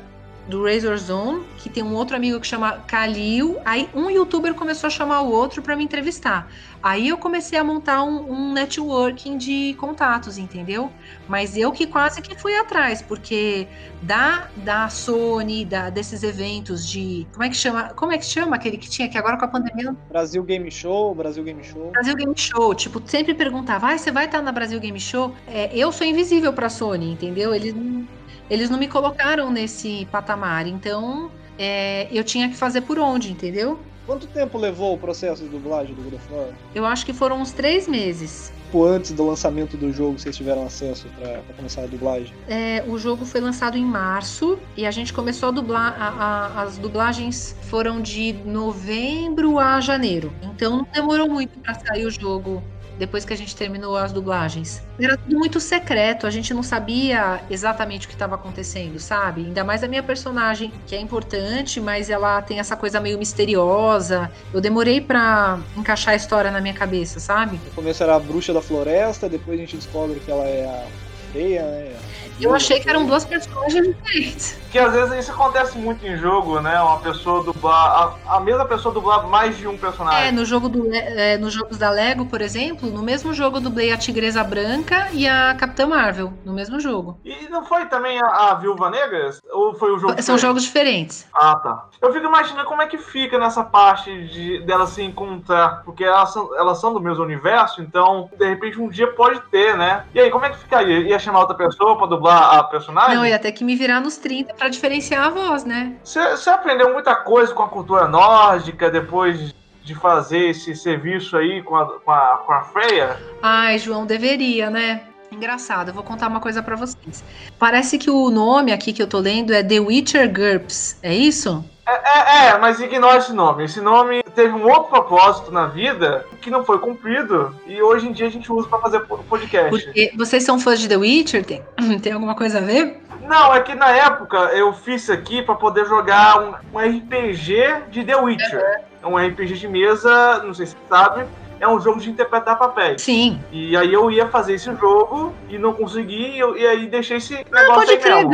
do Razor Zone, que tem um outro amigo que chama Kalil. Aí um youtuber começou a chamar o outro para me entrevistar. Aí eu comecei a montar um, um, networking de contatos, entendeu? Mas eu que quase que fui atrás, porque da, da Sony, da, desses eventos de. Como é que chama? Como é que chama aquele que tinha que agora com a pandemia? Brasil Game Show, Brasil Game Show. Brasil Game Show. Tipo, sempre perguntava, ah, você vai estar na Brasil Game Show? É, eu sou invisível pra Sony, entendeu? Eles não, eles não me colocaram nesse patamar. Então. É, eu tinha que fazer por onde, entendeu? Quanto tempo levou o processo de dublagem do God of War? Eu acho que foram uns três meses. Antes do lançamento do jogo, vocês tiveram acesso para começar a dublagem? É, o jogo foi lançado em março e a gente começou a dublar. A, a, as dublagens foram de novembro a janeiro. Então não demorou muito para sair o jogo depois que a gente terminou as dublagens. Era tudo muito secreto, a gente não sabia exatamente o que estava acontecendo, sabe? Ainda mais a minha personagem, que é importante, mas ela tem essa coisa meio misteriosa. Eu demorei para encaixar a história na minha cabeça, sabe? No começo era a bruxa da floresta, depois a gente descobre que ela é a feia, né? Eu achei que eram duas personagens diferentes. Que às vezes isso acontece muito em jogo, né? Uma pessoa dublar. A, a mesma pessoa dublar mais de um personagem. É, no jogo do, é, nos jogos da Lego, por exemplo, no mesmo jogo eu dublei a Tigresa Branca e a Capitã Marvel, no mesmo jogo. E não foi também a, a Viúva Negra? Ou foi o jogo São diferente? jogos diferentes. Ah, tá. Eu fico imaginando como é que fica nessa parte de dela se encontrar. Porque elas são, elas são do mesmo universo, então, de repente, um dia pode ter, né? E aí, como é que ficaria? Ia chamar outra pessoa pra dublar? A personagem? Não, ia ter que me virar nos 30 para diferenciar a voz, né? Você aprendeu muita coisa com a cultura nórdica depois de fazer esse serviço aí com a, com a, com a Freya? Ai, João, deveria, né? Engraçado, eu vou contar uma coisa para vocês. Parece que o nome aqui que eu tô lendo é The Witcher GURPS, é isso? É, é, é, mas ignora esse nome. Esse nome teve um outro propósito na vida que não foi cumprido e hoje em dia a gente usa para fazer podcast. Porque vocês são fãs de The Witcher? Tem, tem alguma coisa a ver? Não, é que na época eu fiz isso aqui para poder jogar um, um, RPG de The Witcher. Uhum. Um RPG de mesa, não sei se você sabe, é um jogo de interpretar papéis. Sim. E aí eu ia fazer esse jogo e não consegui, e, e aí deixei esse negócio pode crer,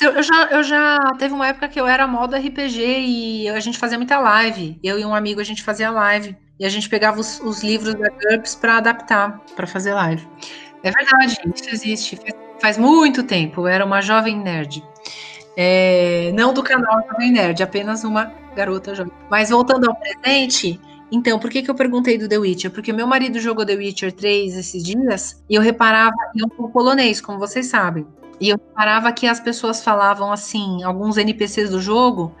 eu, eu, já, eu já teve uma época que eu era modo RPG e a gente fazia muita live. Eu e um amigo a gente fazia live. E a gente pegava os, os livros da GURPS para adaptar, para fazer live. É verdade, isso existe. Faz muito tempo, eu era uma jovem nerd. É, não do canal Jovem Nerd, apenas uma garota jovem. Mas voltando ao presente, então, por que, que eu perguntei do The Witcher? Porque meu marido jogou The Witcher 3 esses dias e eu reparava, eu sou polonês, como vocês sabem, e eu reparava que as pessoas falavam assim, alguns NPCs do jogo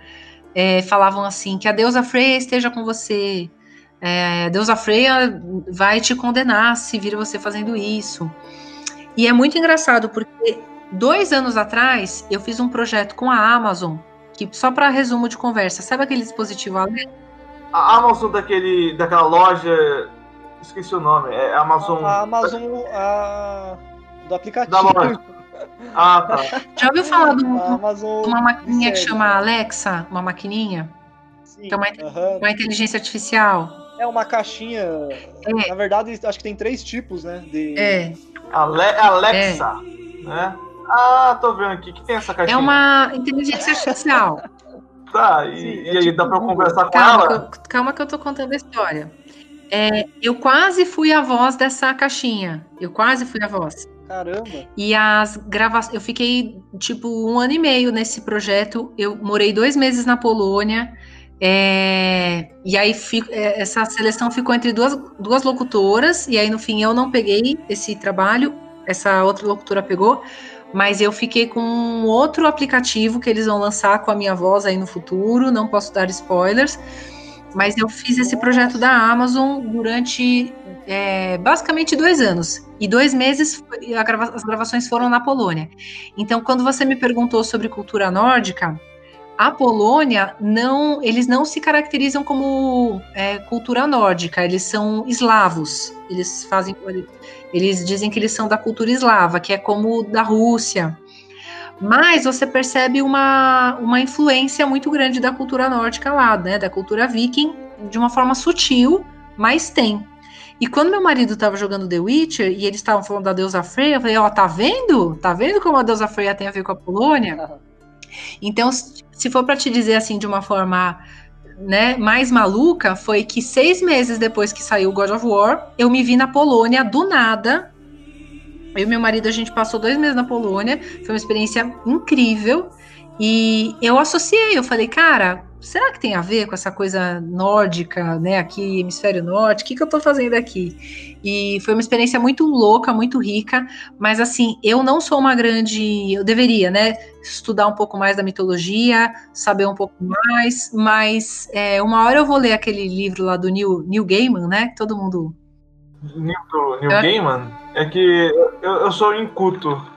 é, falavam assim, que a deusa Freya esteja com você, é, deusa Freya vai te condenar se vir você fazendo isso. E é muito engraçado, porque dois anos atrás eu fiz um projeto com a Amazon, que só para resumo de conversa, sabe aquele dispositivo ali? A Amazon daquele, daquela loja. Esqueci o nome. É Amazon. A Amazon a, do aplicativo. Da loja. Ah, tá. Já ouviu falar de uma, uma maquininha que chama Alexa? Uma maquininha? Sim. É uma, uhum. uma inteligência artificial. É uma caixinha. É. Na verdade, acho que tem três tipos, né? De... É. Ale Alexa. É. Né? Ah, tô vendo aqui. que tem essa caixinha? É uma inteligência artificial. Tá, e, Sim, e é aí tipo, dá pra conversar com calma, ela? Que eu, calma que eu tô contando a história. É, eu quase fui a voz dessa caixinha. Eu quase fui a voz. Caramba! E as gravações. Eu fiquei, tipo, um ano e meio nesse projeto. Eu morei dois meses na Polônia. É, e aí fico, é, essa seleção ficou entre duas, duas locutoras. E aí, no fim, eu não peguei esse trabalho. Essa outra locutora pegou mas eu fiquei com um outro aplicativo que eles vão lançar com a minha voz aí no futuro, não posso dar spoilers, mas eu fiz esse projeto da Amazon durante é, basicamente dois anos. E dois meses grava as gravações foram na Polônia. Então, quando você me perguntou sobre cultura nórdica, a Polônia não, eles não se caracterizam como é, cultura nórdica, eles são eslavos. Eles fazem, eles dizem que eles são da cultura eslava, que é como da Rússia. Mas você percebe uma, uma influência muito grande da cultura nórdica lá, né, da cultura viking, de uma forma sutil, mas tem. E quando meu marido estava jogando The Witcher e eles estavam falando da deusa Freya, eu falei, ó, oh, tá vendo? Tá vendo como a deusa Freya tem a ver com a Polônia? Então, se for para te dizer assim de uma forma né, mais maluca, foi que seis meses depois que saiu God of War, eu me vi na Polônia do nada. Eu e meu marido, a gente passou dois meses na Polônia. Foi uma experiência incrível. E eu associei, eu falei, cara, será que tem a ver com essa coisa nórdica, né, aqui, hemisfério norte, o que, que eu tô fazendo aqui? E foi uma experiência muito louca, muito rica, mas assim, eu não sou uma grande, eu deveria, né, estudar um pouco mais da mitologia, saber um pouco mais, mas é, uma hora eu vou ler aquele livro lá do Neil, Neil Gaiman, né, todo mundo... Neil, Neil Gaiman? É que eu, eu sou inculto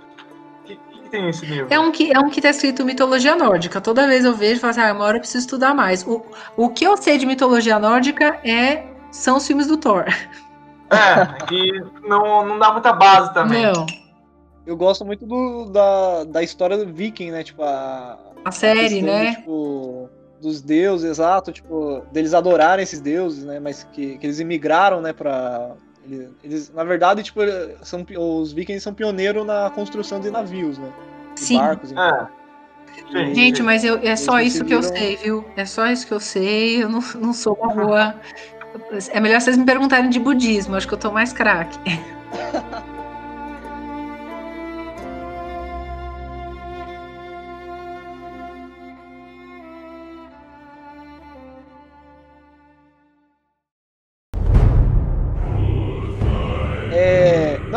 que tem esse livro? É um que, é um que tá escrito mitologia nórdica. Toda vez eu vejo e falo assim, ah, uma hora eu preciso estudar mais. O, o que eu sei de mitologia nórdica é são os filmes do Thor. É, que não, não dá muita base também. Não. Eu gosto muito do, da, da história do Viking, né? Tipo, a. A série, a né? tipo, dos deuses, exato, tipo, deles adorarem esses deuses, né? Mas que, que eles imigraram, né, pra, eles, na verdade, tipo, são, os vikings são pioneiros na construção de navios, né? De Sim. barcos. Então. É. Sim, Gente, mas eu, é só isso que eu sei, viu? É só isso que eu sei. Eu não, não sou uma boa. É melhor vocês me perguntarem de budismo. Acho que eu tô mais craque.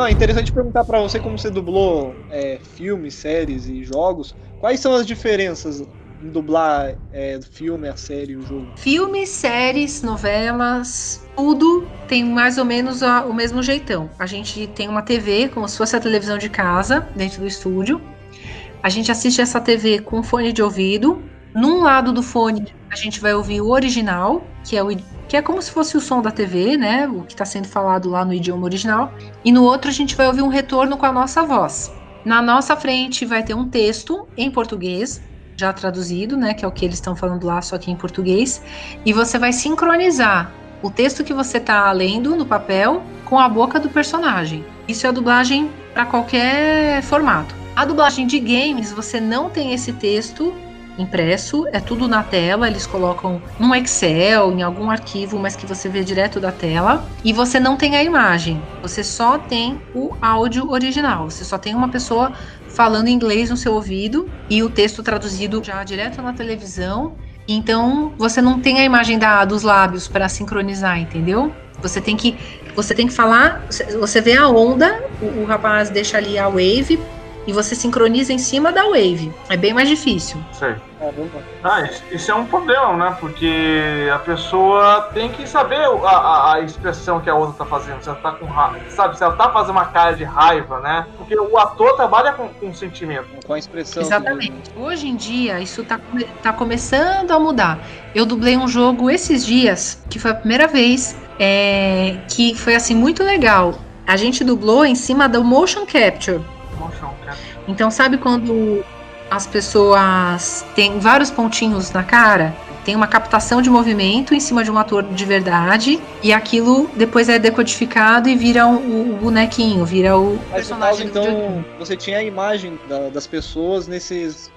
Não, é interessante perguntar para você como você dublou é, filmes, séries e jogos. Quais são as diferenças em dublar é, filme, a série, o jogo? Filmes, séries, novelas, tudo tem mais ou menos a, o mesmo jeitão. A gente tem uma TV, como se fosse a televisão de casa, dentro do estúdio. A gente assiste essa TV com fone de ouvido. Num lado do fone, a gente vai ouvir o original, que é o que é como se fosse o som da TV, né? O que está sendo falado lá no idioma original. E no outro a gente vai ouvir um retorno com a nossa voz. Na nossa frente vai ter um texto em português, já traduzido, né? Que é o que eles estão falando lá, só que em português. E você vai sincronizar o texto que você está lendo no papel com a boca do personagem. Isso é a dublagem para qualquer formato. A dublagem de games, você não tem esse texto impresso, é tudo na tela, eles colocam num Excel, em algum arquivo, mas que você vê direto da tela, e você não tem a imagem, você só tem o áudio original, você só tem uma pessoa falando inglês no seu ouvido e o texto traduzido já direto na televisão. Então você não tem a imagem da, dos lábios para sincronizar, entendeu? Você tem que você tem que falar, você vê a onda, o, o rapaz deixa ali a wave e você sincroniza em cima da wave. É bem mais difícil. Sei. Ah, isso é um problema, né? Porque a pessoa tem que saber a, a, a expressão que a outra tá fazendo. Se ela tá com raiva, sabe? Se ela tá fazendo uma cara de raiva, né? Porque o ator trabalha com, com sentimento. Com a expressão. Exatamente. Hoje em dia, isso tá, tá começando a mudar. Eu dublei um jogo esses dias, que foi a primeira vez, é, que foi assim muito legal. A gente dublou em cima do motion capture. Então, sabe quando as pessoas têm vários pontinhos na cara? Tem uma captação de movimento em cima de um ator de verdade e aquilo depois é decodificado e vira um, o bonequinho, vira o Mas personagem. Caso, então, você tinha a imagem da, das pessoas nesses.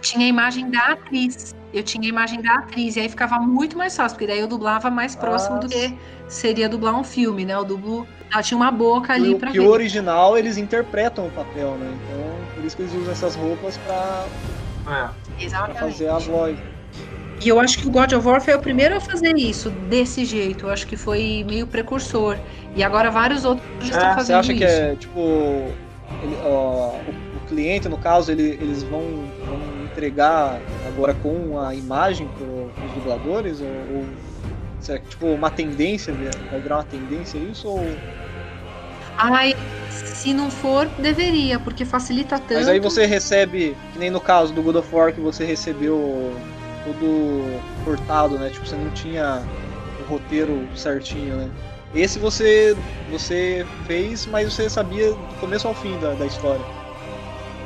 Eu tinha a imagem da atriz. Eu tinha a imagem da atriz, e aí ficava muito mais fácil, porque daí eu dublava mais próximo Nossa. do que seria dublar um filme, né? Eu dublo ela tinha uma boca ali para ver. o original eles interpretam o papel, né? Então, por isso que eles usam essas roupas pra, é. pra fazer a voz. E eu acho que o God of War foi o primeiro a fazer isso desse jeito. Eu acho que foi meio precursor. E agora vários outros já é, estão fazendo isso. Você acha isso. que é, tipo, ele, ó, o, o, cliente, no caso, ele, eles vão, entregar agora com a imagem para os dubladores? Ou, ou será que, tipo, uma tendência, vai virar uma tendência isso? Ou Ai, se não for, deveria, porque facilita tanto. Mas aí você recebe, que nem no caso do God of War, que você recebeu tudo cortado, né? Tipo, você não tinha o roteiro certinho, né? Esse você, você fez, mas você sabia do começo ao fim da, da história.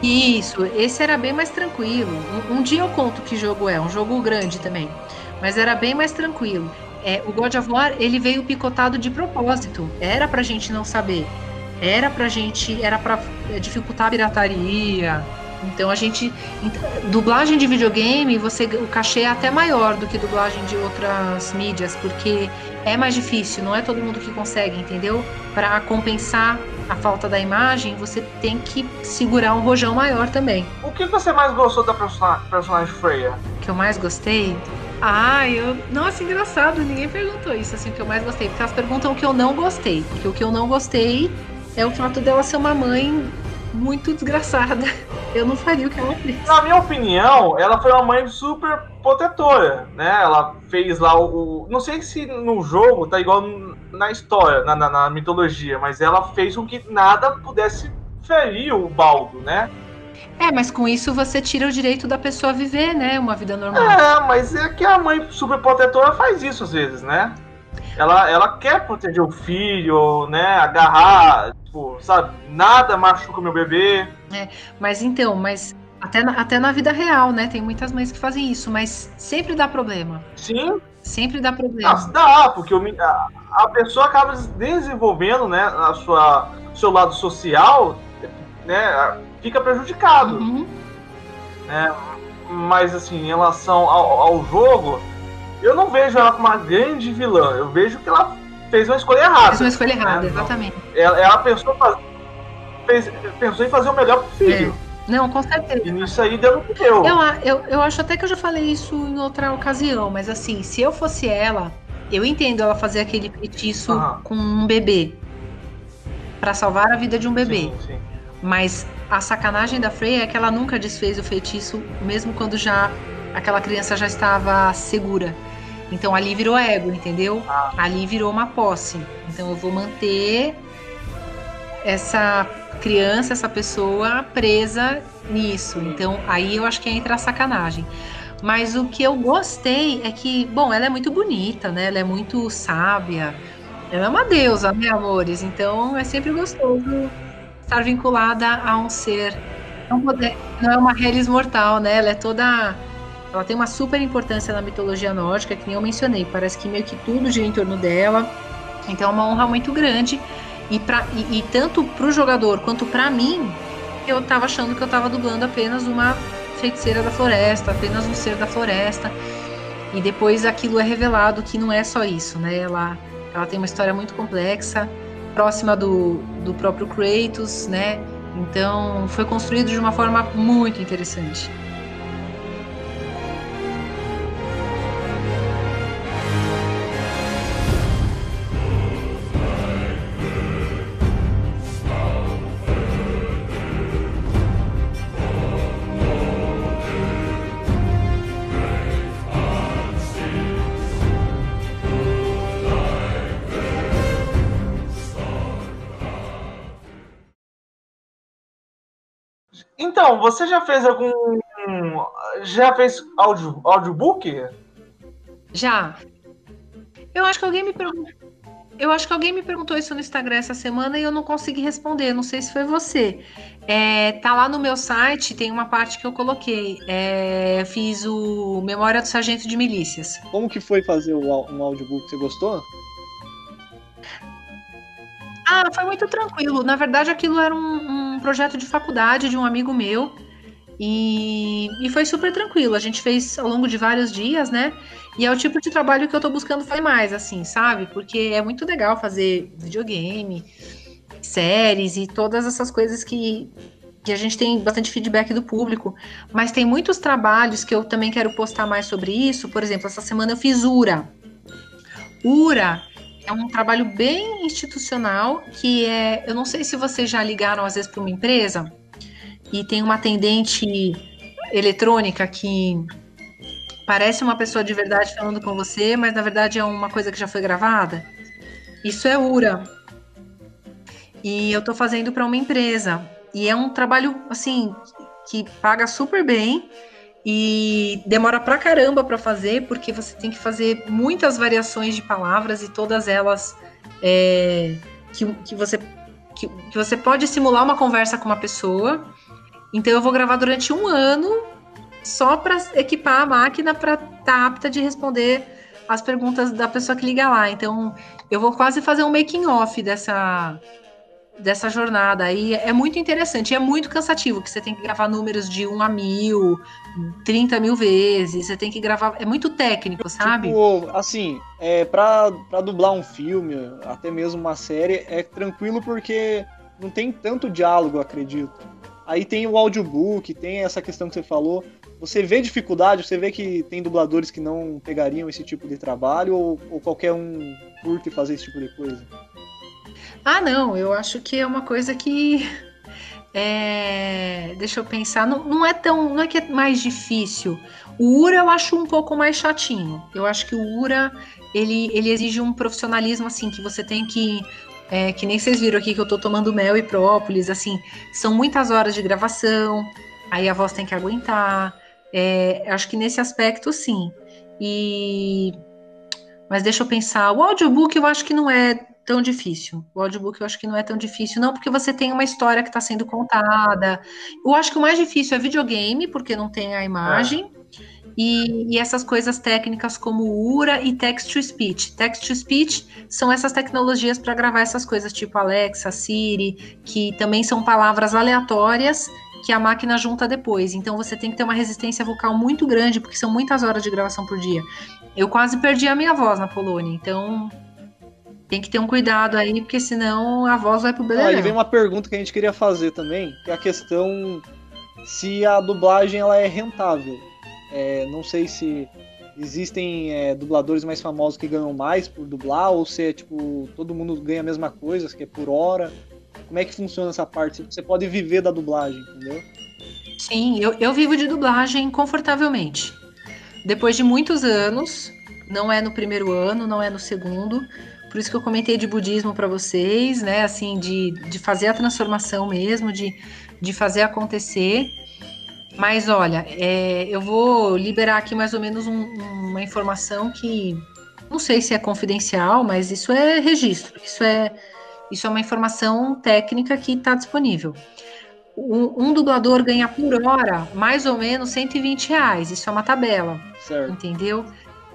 Isso, esse era bem mais tranquilo. Um, um, dia eu conto que jogo é, um jogo grande também. Mas era bem mais tranquilo. É, o God of War, ele veio picotado de propósito. Era pra gente não saber. Era pra gente, era pra é, dificultar a pirataria, Então a gente. Dublagem de videogame, você o cachê é até maior do que dublagem de outras mídias, porque é mais difícil, não é todo mundo que consegue, entendeu? Para compensar a falta da imagem, você tem que segurar um rojão maior também. O que você mais gostou da personagem, Freya? O que eu mais gostei? Ah, eu. Nossa, engraçado, ninguém perguntou isso, assim, o que eu mais gostei. Porque elas perguntam o que eu não gostei. Porque o que eu não gostei é o fato dela ser uma mãe muito desgraçada. Eu não faria o que ela fez. Na minha opinião, ela foi uma mãe super protetora, né? Ela fez lá o. Não sei se no jogo tá igual na história, na, na, na mitologia, mas ela fez com que nada pudesse ferir o Baldo, né? É, mas com isso você tira o direito da pessoa viver, né? Uma vida normal. É, mas é que a mãe superprotetora faz isso às vezes, né? Ela, ela quer proteger o filho, né? Agarrar, tipo, sabe? Nada machuca meu bebê. É, mas então, mas até na, até na vida real, né? Tem muitas mães que fazem isso, mas sempre dá problema. Sim. Sempre dá problema. Não, dá, porque a, a pessoa acaba desenvolvendo, né, a sua seu lado social, né, fica prejudicado. Uhum. Né? Mas assim, em relação ao, ao jogo, eu não vejo ela como uma grande vilã. Eu vejo que ela fez uma escolha errada. Fez uma escolha errada, exatamente. Ela, ela pensou, fez, pensou em fazer o melhor pro filho. É. Não, com certeza. E nisso aí deu no que deu. Eu, eu, eu acho até que eu já falei isso em outra ocasião, mas assim, se eu fosse ela, eu entendo ela fazer aquele feitiço uhum. com um bebê. para salvar a vida de um bebê. Sim, sim. Mas a sacanagem da Freya é que ela nunca desfez o feitiço, mesmo quando já aquela criança já estava segura. Então ali virou ego, entendeu? Ah. Ali virou uma posse. Então eu vou manter essa criança, essa pessoa presa nisso. Então aí eu acho que entra a sacanagem. Mas o que eu gostei é que, bom, ela é muito bonita, né? Ela é muito sábia. Ela é uma deusa, né, amores? Então é sempre gostoso estar vinculada a um ser. Não, poder, não é uma Hellis mortal, né? Ela é toda. Ela tem uma super importância na mitologia nórdica, que nem eu mencionei. Parece que meio que tudo gira em torno dela. Então é uma honra muito grande. E, pra, e, e tanto para o jogador quanto para mim, eu estava achando que eu estava dublando apenas uma feiticeira da floresta, apenas um ser da floresta. E depois aquilo é revelado que não é só isso, né? Ela, ela tem uma história muito complexa, próxima do, do próprio Kratos, né? Então foi construído de uma forma muito interessante. Então, você já fez algum. Já fez audio, audiobook? Já. Eu acho que alguém me perguntou. Eu acho que alguém me perguntou isso no Instagram essa semana e eu não consegui responder. Não sei se foi você. É, tá lá no meu site, tem uma parte que eu coloquei. É, fiz o Memória do Sargento de Milícias. Como que foi fazer um audiobook? Você gostou? Ah, foi muito tranquilo. Na verdade, aquilo era um, um projeto de faculdade de um amigo meu. E, e, foi super tranquilo. A gente fez ao longo de vários dias, né? E é o tipo de trabalho que eu tô buscando fazer mais, assim, sabe? Porque é muito legal fazer videogame, séries e todas essas coisas que, que a gente tem bastante feedback do público. Mas tem muitos trabalhos que eu também quero postar mais sobre isso. Por exemplo, essa semana eu fiz URA. URA é um trabalho bem institucional que é, eu não sei se vocês já ligaram às vezes para uma empresa e tem uma atendente eletrônica que parece uma pessoa de verdade falando com você, mas na verdade é uma coisa que já foi gravada. Isso é URA. E eu estou fazendo para uma empresa e é um trabalho assim que paga super bem e demora pra caramba para fazer, porque você tem que fazer muitas variações de palavras e todas elas é, que, que, você, que, que você pode simular uma conversa com uma pessoa. Então eu vou gravar durante um ano só para equipar a máquina para estar tá apta de responder as perguntas da pessoa que liga lá. Então eu vou quase fazer um making off dessa dessa jornada aí é muito interessante é muito cansativo, que você tem que gravar números de 1 a mil, 30 mil vezes, você tem que gravar. É muito técnico, sabe? Tipo, assim, é, pra, pra dublar um filme, até mesmo uma série, é tranquilo porque não tem tanto diálogo, acredito. Aí tem o audiobook, tem essa questão que você falou. Você vê dificuldade, você vê que tem dubladores que não pegariam esse tipo de trabalho ou, ou qualquer um curte fazer esse tipo de coisa? Ah, não, eu acho que é uma coisa que. É, deixa eu pensar, não, não, é tão. Não é que é mais difícil. O URA eu acho um pouco mais chatinho. Eu acho que o URA ele, ele exige um profissionalismo assim, que você tem que. É, que nem vocês viram aqui que eu tô tomando mel e própolis, assim, são muitas horas de gravação, aí a voz tem que aguentar. É, acho que nesse aspecto, sim. E. Mas deixa eu pensar, o audiobook eu acho que não é tão difícil. O audiobook eu acho que não é tão difícil, não, porque você tem uma história que está sendo contada. Eu acho que o mais difícil é videogame, porque não tem a imagem. É. E, e, essas coisas técnicas como URA e text to speech. Text to speech são essas tecnologias para gravar essas coisas tipo Alexa, Siri, que também são palavras aleatórias que a máquina junta depois. Então você tem que ter uma resistência vocal muito grande, porque são muitas horas de gravação por dia. Eu quase perdi a minha voz na Polônia, então tem que ter um cuidado aí, porque senão a voz vai pro beleléu. Aí vem uma pergunta que a gente queria fazer também, que é a questão se a dublagem ela é rentável. É, não sei se existem é, dubladores mais famosos que ganham mais por dublar, ou se é tipo, todo mundo ganha a mesma coisa, que é por hora. Como é que funciona essa parte? Você pode viver da dublagem, entendeu? Sim, eu, eu vivo de dublagem confortavelmente. Depois de muitos anos, não é no primeiro ano, não é no segundo, por isso que eu comentei de budismo para vocês, né? Assim, de, de fazer a transformação mesmo, de, de fazer acontecer. Mas olha, é, eu vou liberar aqui mais ou menos um, uma informação que não sei se é confidencial, mas isso é registro, isso é, isso é uma informação técnica que está disponível. Um, um, dublador ganha por hora mais ou menos 120 reais, isso é uma tabela, certo. entendeu?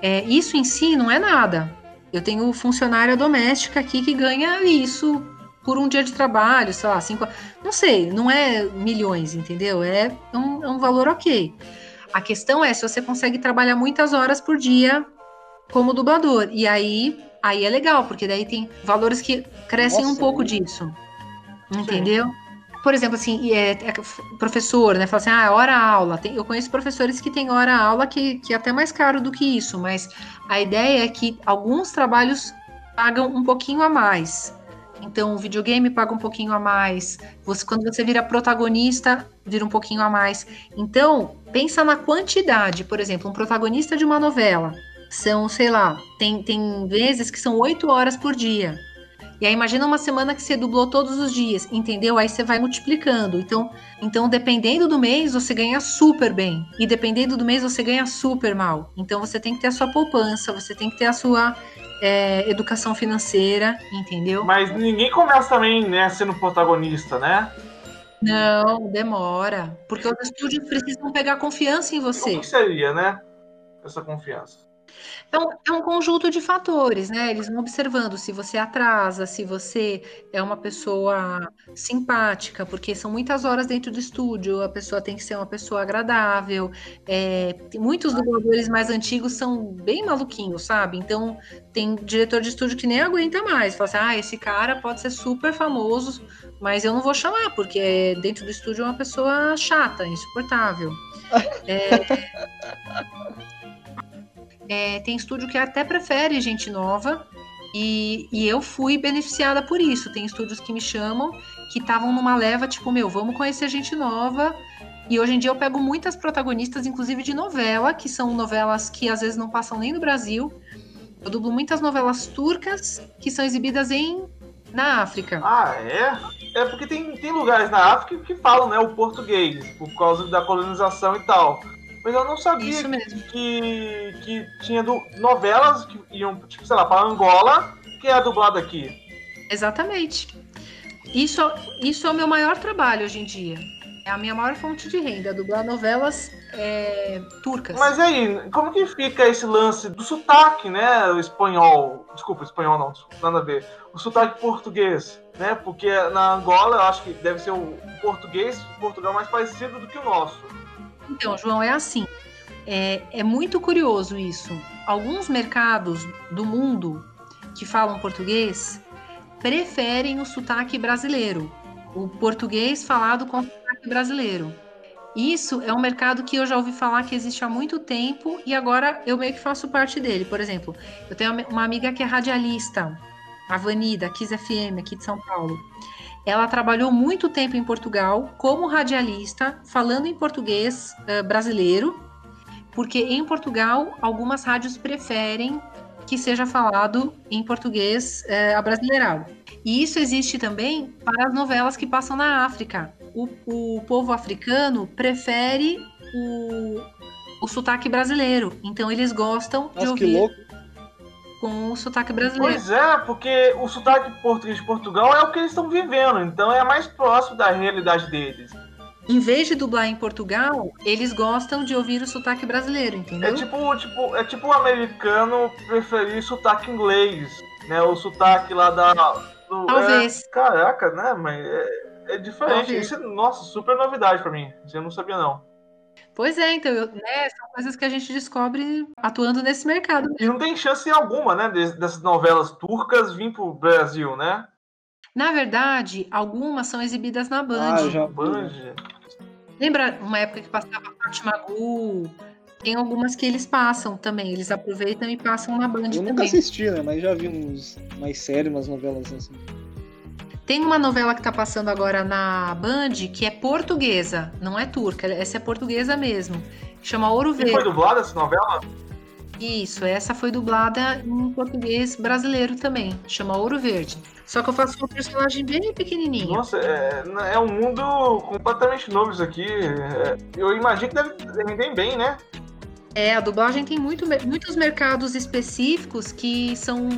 É, isso em si não é nada, eu tenho funcionária doméstica aqui que ganha isso por um dia de trabalho, sei lá, cinco. Não sei, não é milhões, entendeu? É um, é um valor ok. A questão é se você consegue trabalhar muitas horas por dia como dublador. E aí, aí é legal, porque daí tem valores que crescem Nossa, um pouco é. disso. Entendeu? Sim por exemplo, assim, é, é, professor, né? Fala assim, ah, hora-aula. Eu conheço professores que têm hora-aula que, que é até mais caro do que isso, mas a ideia é que alguns trabalhos pagam um pouquinho a mais. Então, o videogame paga um pouquinho a mais. Você, quando você vira protagonista, vira um pouquinho a mais. Então, pensa na quantidade. Por exemplo, um protagonista de uma novela são, sei lá, tem, tem vezes que são oito horas por dia. E aí imagina uma semana que você dublou todos os dias, entendeu? Aí você vai multiplicando. Então, então dependendo do mês, você ganha super bem. E dependendo do mês, você ganha super mal. Então você tem que ter a sua poupança, você tem que ter a sua é, educação financeira, entendeu? Mas ninguém começa também, né, sendo protagonista, né? Não, demora. Porque os estúdios precisam pegar confiança em você. O que seria, né? Essa confiança. É um, é um conjunto de fatores, né? Eles vão observando se você atrasa, se você é uma pessoa simpática, porque são muitas horas dentro do estúdio, a pessoa tem que ser uma pessoa agradável. É, muitos dubladores mais antigos são bem maluquinhos, sabe? Então, tem diretor de estúdio que nem aguenta mais. Fala assim, ah, esse cara pode ser super famoso, mas eu não vou chamar, porque dentro do estúdio é uma pessoa chata, insuportável. É, é, tem estúdio que até prefere gente nova, e, e, eu fui beneficiada por isso. Tem estúdios que me chamam que estavam numa leva, tipo, meu, vamos conhecer gente nova. E hoje em dia eu pego muitas protagonistas, inclusive de novela, que são novelas que às vezes não passam nem no Brasil. Eu dublo muitas novelas turcas que são exibidas em na África. Ah, é? É porque tem, tem lugares na África que falam, né, o português, por causa da colonização e tal. Mas eu não sabia que, que tinha do, novelas que iam, tipo, sei lá, para Angola, que é dublado aqui. Exatamente. Isso, isso é o meu maior trabalho hoje em dia. É a minha maior fonte de renda, dublar novelas é, turcas. Mas aí, como que fica esse lance do sotaque, né? O espanhol. Desculpa, espanhol não, nada a ver. O sotaque português, né? Porque na Angola eu acho que deve ser o português, o Portugal mais parecido do que o nosso. Então, João, é assim. É, é muito curioso isso. Alguns mercados do mundo que falam português preferem o sotaque brasileiro, o português falado com sotaque brasileiro. Isso é um mercado que eu já ouvi falar que existe há muito tempo e agora eu meio que faço parte dele. Por exemplo, eu tenho uma amiga que é radialista, a Vani, da Kiss FM, aqui de São Paulo. Ela trabalhou muito tempo em Portugal como radialista, falando em português uh, brasileiro, porque em Portugal algumas rádios preferem que seja falado em português uh, abrasileirado. E isso existe também para as novelas que passam na África. O, o povo africano prefere o, o sotaque brasileiro, então eles gostam Nossa, de que ouvir louco. Com o sotaque brasileiro. Pois é, porque o sotaque português de Portugal é o que eles estão vivendo, então é mais próximo da realidade deles. Em vez de dublar em Portugal, eles gostam de ouvir o sotaque brasileiro, entendeu? É tipo, tipo, é tipo o americano preferir sotaque inglês, né? O sotaque lá da. do- Talvez. é- caraca, né? Mas é, é diferente. Talvez. Isso é, nossa, super novidade pra mim. Eu não sabia, não. Pois é, então, eu- né, são coisas que a gente descobre atuando nesse mercado. E não tem chance alguma, né? des- Dessas novelas turcas vir pro Brasil, né? Na verdade, algumas são exibidas na Band. Ah, eu já Band. Lembra uma época que passava Fátima Gu? Tem algumas que eles passam também, eles aproveitam e passam na Band Eu nunca também. assisti, né? Mas já vi uns mais sérios, umas novelas assim. Tem uma novela que tá passando agora na Band que é portuguesa, não é turca, essa é portuguesa mesmo. Chama Ouro E foi Verde. dublada essa novela? Isso, essa foi dublada em português brasileiro também. Chama Ouro Verde. Só que eu faço uma personagem bem pequenininha. Nossa, é, é um mundo completamente novo isso aqui. É, eu imagino que deve render bem, né? É, a dublagem tem muito, muitos mercados específicos que são.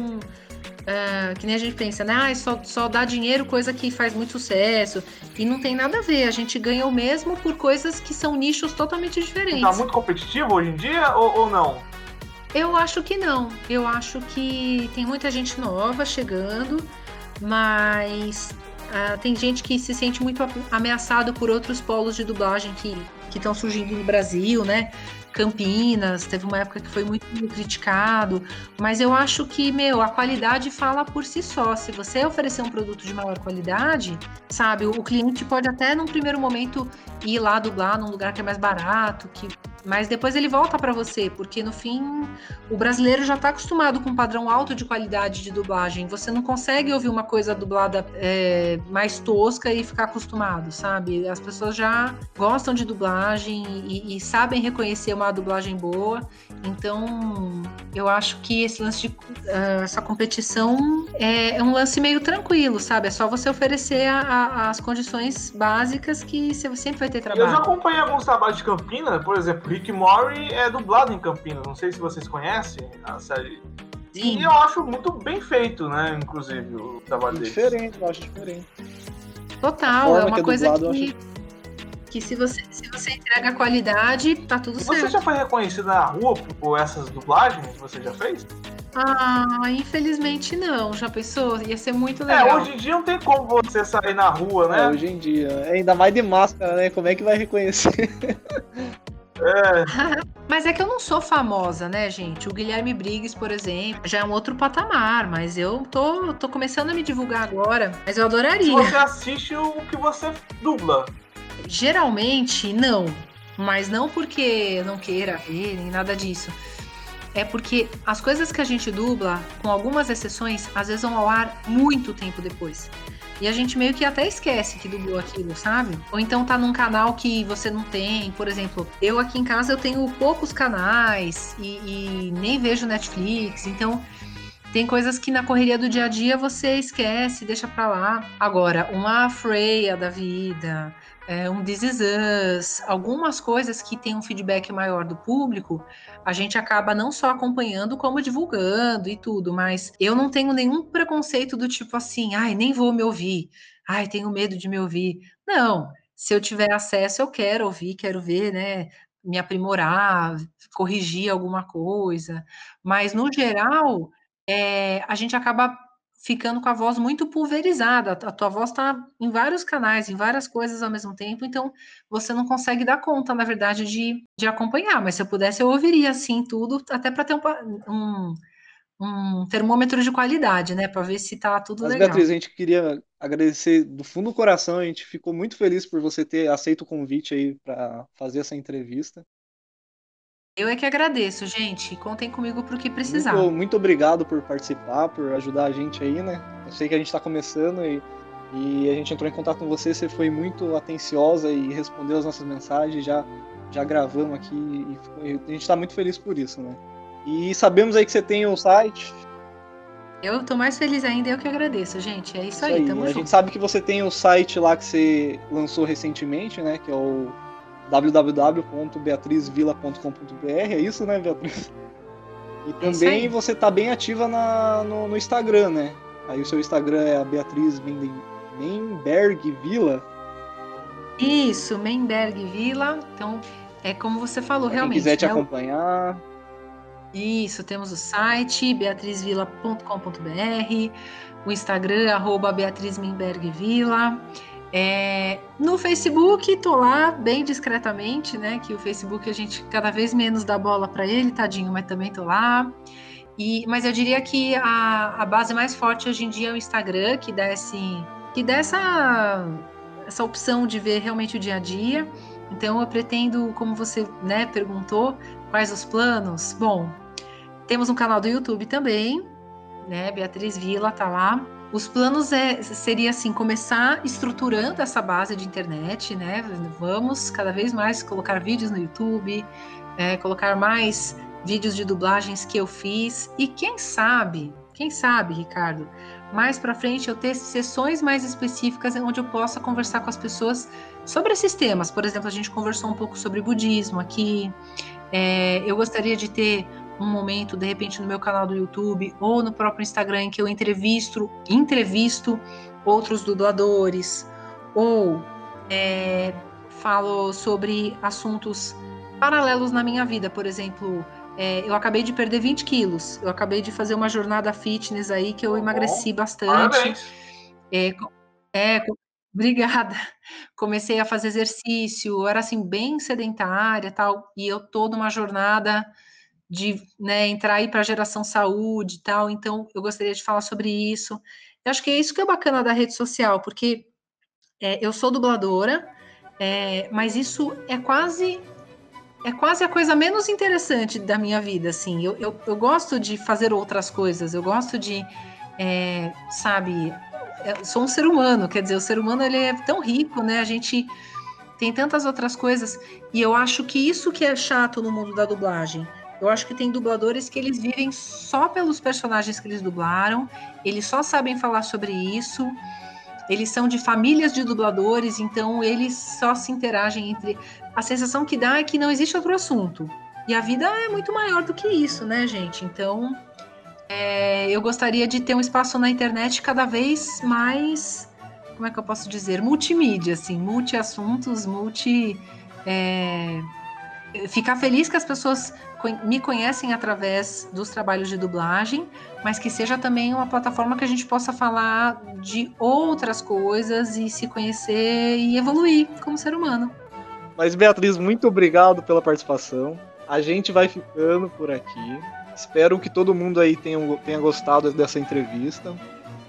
Ah, que nem a gente pensa, né? Ah, só, só dá dinheiro coisa que faz muito sucesso. E não tem nada a ver. A gente ganha o mesmo por coisas que são nichos totalmente diferentes. Tá muito competitivo hoje em dia ou, ou não? Eu acho que não. Eu acho que tem muita gente nova chegando, mas ah, tem gente que se sente muito ameaçado por outros polos de dublagem que estão surgindo no Brasil, né? Campinas, teve uma época que foi muito criticado, mas eu acho que, meu, a qualidade fala por si só. Se você oferecer um produto de maior qualidade, sabe, o cliente pode até num primeiro momento ir lá dublar num lugar que é mais barato, que mas depois ele volta para você, porque no fim o brasileiro já está acostumado com um padrão alto de qualidade de dublagem. Você não consegue ouvir uma coisa dublada é, mais tosca e ficar acostumado, sabe? As pessoas já gostam de dublagem e, e sabem reconhecer uma dublagem boa. Então eu acho que esse lance de uh, essa competição é, é, um lance meio tranquilo, sabe? É só você oferecer a, a, as condições básicas que você sempre vai ter trabalho. Eu já acompanhei alguns trabalhos de Campinas, por exemplo, Rick Mori é dublado em Campinas. Não sei se vocês conhecem a série. Sim. E eu acho muito bem feito, né? Inclusive, o trabalho dele. Diferente, eu acho diferente. Total, é uma que é coisa dublado, que, que se você, se você entrega qualidade, tá tudo você certo. Você já foi reconhecido na rua por essas dublagens que você já fez? Ah, infelizmente não. Já pensou? Ia ser muito É, legal. hoje em dia não tem como você sair na rua, né? É, hoje em dia. É, ainda mais de máscara, né? Como é que vai reconhecer? É. mas é que eu não sou famosa, né, gente? O Guilherme Briggs, por exemplo, já é um outro patamar, mas eu tô, tô começando a me divulgar agora, mas eu adoraria. Você assiste o que você dubla. Geralmente, não. Mas não porque eu não queira ver, nem nada disso. É porque as coisas que a gente dubla, com algumas exceções, às vezes vão ao ar muito tempo depois. E a gente meio que até esquece que dublou aquilo, sabe? Ou então tá num canal que você não tem. Por exemplo, eu aqui em casa eu tenho poucos canais e, e nem vejo Netflix. Então tem coisas que na correria do dia a dia você esquece, deixa pra lá. Agora, uma Freya da vida, é, um This Is Us, algumas coisas que tem um feedback maior do público, a gente acaba não só acompanhando, como divulgando e tudo, mas eu não tenho nenhum preconceito do tipo assim, ai, nem vou me ouvir, ai, tenho medo de me ouvir. Não, se eu tiver acesso, eu quero ouvir, quero ver, né? me aprimorar, corrigir alguma coisa, mas no geral, é, a gente acaba ficando com a voz muito pulverizada. A tua voz está em vários canais, em várias coisas ao mesmo tempo, então você não consegue dar conta, na verdade, de, de acompanhar. Mas se eu pudesse, eu ouviria assim tudo, até para ter um, um, um, termômetro de qualidade, né? Para ver se tá tudo Mas, legal. Beatriz, a gente queria agradecer do fundo do coração, a gente ficou muito feliz por você ter aceito o convite aí para fazer essa entrevista. Eu é que agradeço, gente. Contem comigo para o que precisar. Muito, muito, obrigado por participar, por ajudar a gente aí, né? Eu sei que a gente está começando e, e a gente entrou em contato com você, você foi muito atenciosa e respondeu as nossas mensagens, já, já gravamos aqui e, a gente está muito feliz por isso, né? E sabemos aí que você tem o um site. Eu tô mais feliz ainda, eu que agradeço, gente. É isso, isso aí, aí, tamo a junto. gente sabe que você tem o site lá que você lançou recentemente, né? Que é o www.beatrizvila.com.br, é isso, né, Beatriz? E É também você tá bem ativa na, no, no, Instagram, né? Aí o seu Instagram é a Beatriz Menberg Vila. Isso, Menberg Vila. Então, é como você falou, pra realmente. Quem quiser te né? acompanhar. Isso, temos o site beatrizvila.com.br, o Instagram, arroba Beatriz Menberg Vila. É, no Facebook, tô lá bem discretamente, né? Que o Facebook a gente cada vez menos dá bola para ele, tadinho, mas também tô lá. E, mas eu diria que a, a base mais forte hoje em dia é o Instagram, que dá, que dá essa, essa opção de ver realmente o dia a dia. Então eu pretendo, como você né, perguntou, quais os planos? Bom, temos um canal do YouTube também, né? Beatriz Vila tá lá. Os planos é, seria assim, começar estruturando essa base de internet, né? Vamos cada vez mais colocar vídeos no YouTube, é, colocar mais vídeos de dublagens que eu fiz e quem sabe, quem sabe, Ricardo, mais para frente eu ter sessões mais específicas onde eu possa conversar com as pessoas sobre esses temas. Por exemplo, a gente conversou um pouco sobre budismo aqui. É, eu gostaria de ter um momento, de repente, no meu canal do YouTube ou no próprio Instagram, em que eu entrevisto, entrevisto outros dubladores, ou é, falo sobre assuntos paralelos na minha vida. Por exemplo, é, eu acabei de perder 20 quilos, eu acabei de fazer uma jornada fitness aí que eu emagreci bastante. É, é, Obrigada. Comecei a fazer exercício, eu era assim bem sedentária, tal, e eu tô numa jornada de né, entrar aí para a geração saúde e tal, então eu gostaria de falar sobre isso. Eu acho que é isso que é bacana da rede social, porque é, eu sou dubladora, é, mas isso é quase é quase a coisa menos interessante da minha vida, assim. Eu, eu, eu gosto de fazer outras coisas, eu gosto de, é, sabe, eu sou um ser humano, quer dizer, o ser humano ele é tão rico, né? A gente tem tantas outras coisas, e eu acho que isso que é chato no mundo da dublagem eu acho que tem dubladores que eles vivem só pelos personagens que eles dublaram, eles só sabem falar sobre isso, eles são de famílias de dubladores, então eles só se interagem entre. A sensação que dá é que não existe outro assunto. E a vida é muito maior do que isso, né, gente? Então, é, eu gostaria de ter um espaço na internet cada vez mais. Como é que eu posso dizer? Multimídia, assim, multi-assuntos, multi. É, ficar feliz que as pessoas me conhecem através dos trabalhos de dublagem, mas que seja também uma plataforma que a gente possa falar de outras coisas e se conhecer e evoluir como ser humano. Mas Beatriz, muito obrigado pela participação. A gente vai ficando por aqui. Espero que todo mundo aí tenha, tenha gostado dessa entrevista.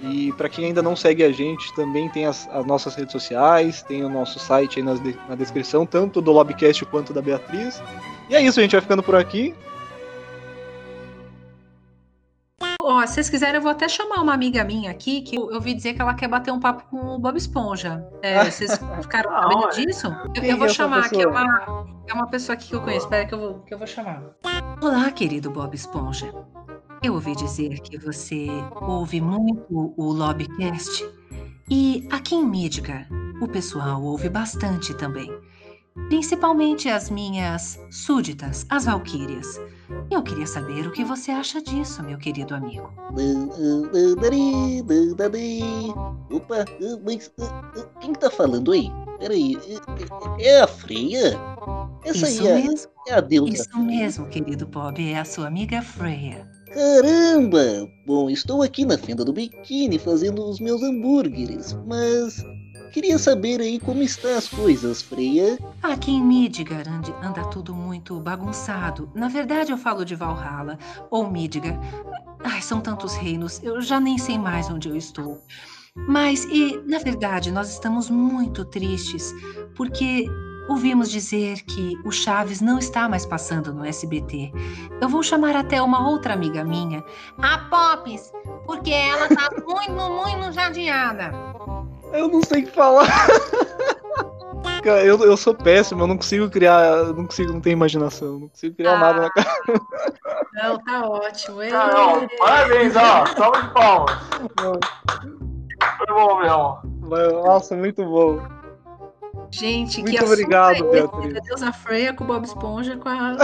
E para quem ainda não segue a gente, também tem as, as, nossas redes sociais, tem o nosso site aí na, na descrição, tanto do Lobcast quanto da Beatriz. E é isso, a gente vai ficando por aqui. Ó, oh, se vocês quiserem, eu vou até chamar uma amiga minha aqui, que eu, ouvi dizer que ela quer bater um papo com o Bob Esponja. É, vocês ficaram sabendo disso? Eu, eu vou chamar aqui, é uma, é uma pessoa aqui que eu conheço. Espera que eu vou, que eu vou chamar. Olá, querido Bob Esponja. Eu ouvi dizer que você ouve muito o Lobcast. E aqui em Midgar, o pessoal ouve bastante também. Principalmente as minhas súditas, as valquírias. Eu queria saber o que você acha disso, meu querido amigo. Opa, mas quem tá falando aí? Peraí, é a Freia? Essa Isso aí é, mesmo. é a deusa. Isso mesmo, querido Bob, é a sua amiga Freya. Caramba! Bom, estou aqui na fenda do biquíni fazendo os meus hambúrgueres, mas queria saber aí como estão as coisas, Freya. Aqui em Midgar anda tudo muito bagunçado. Na verdade, eu falo de Valhalla ou Midgar. Ai, são tantos reinos, eu já nem sei mais onde eu estou. Mas, e, na verdade, nós estamos muito tristes porque ouvimos dizer que o Chaves não está mais passando no SBT. Eu vou chamar até uma outra amiga minha, a Pops, porque ela tá muito, muito jadeada. Eu não sei o que falar. Eu, eu sou péssimo, eu não consigo criar, eu não consigo, não tenho imaginação, não consigo criar Ah. nada na cara. Não, tá ótimo. Ei, Ah, ó, parabéns, ó. Salve de palmas. Foi bom. Mas, Nossa, muito bom. Gente, que Muito assunto obrigado, é? Beatriz. A Freya com o Bob Esponja com a-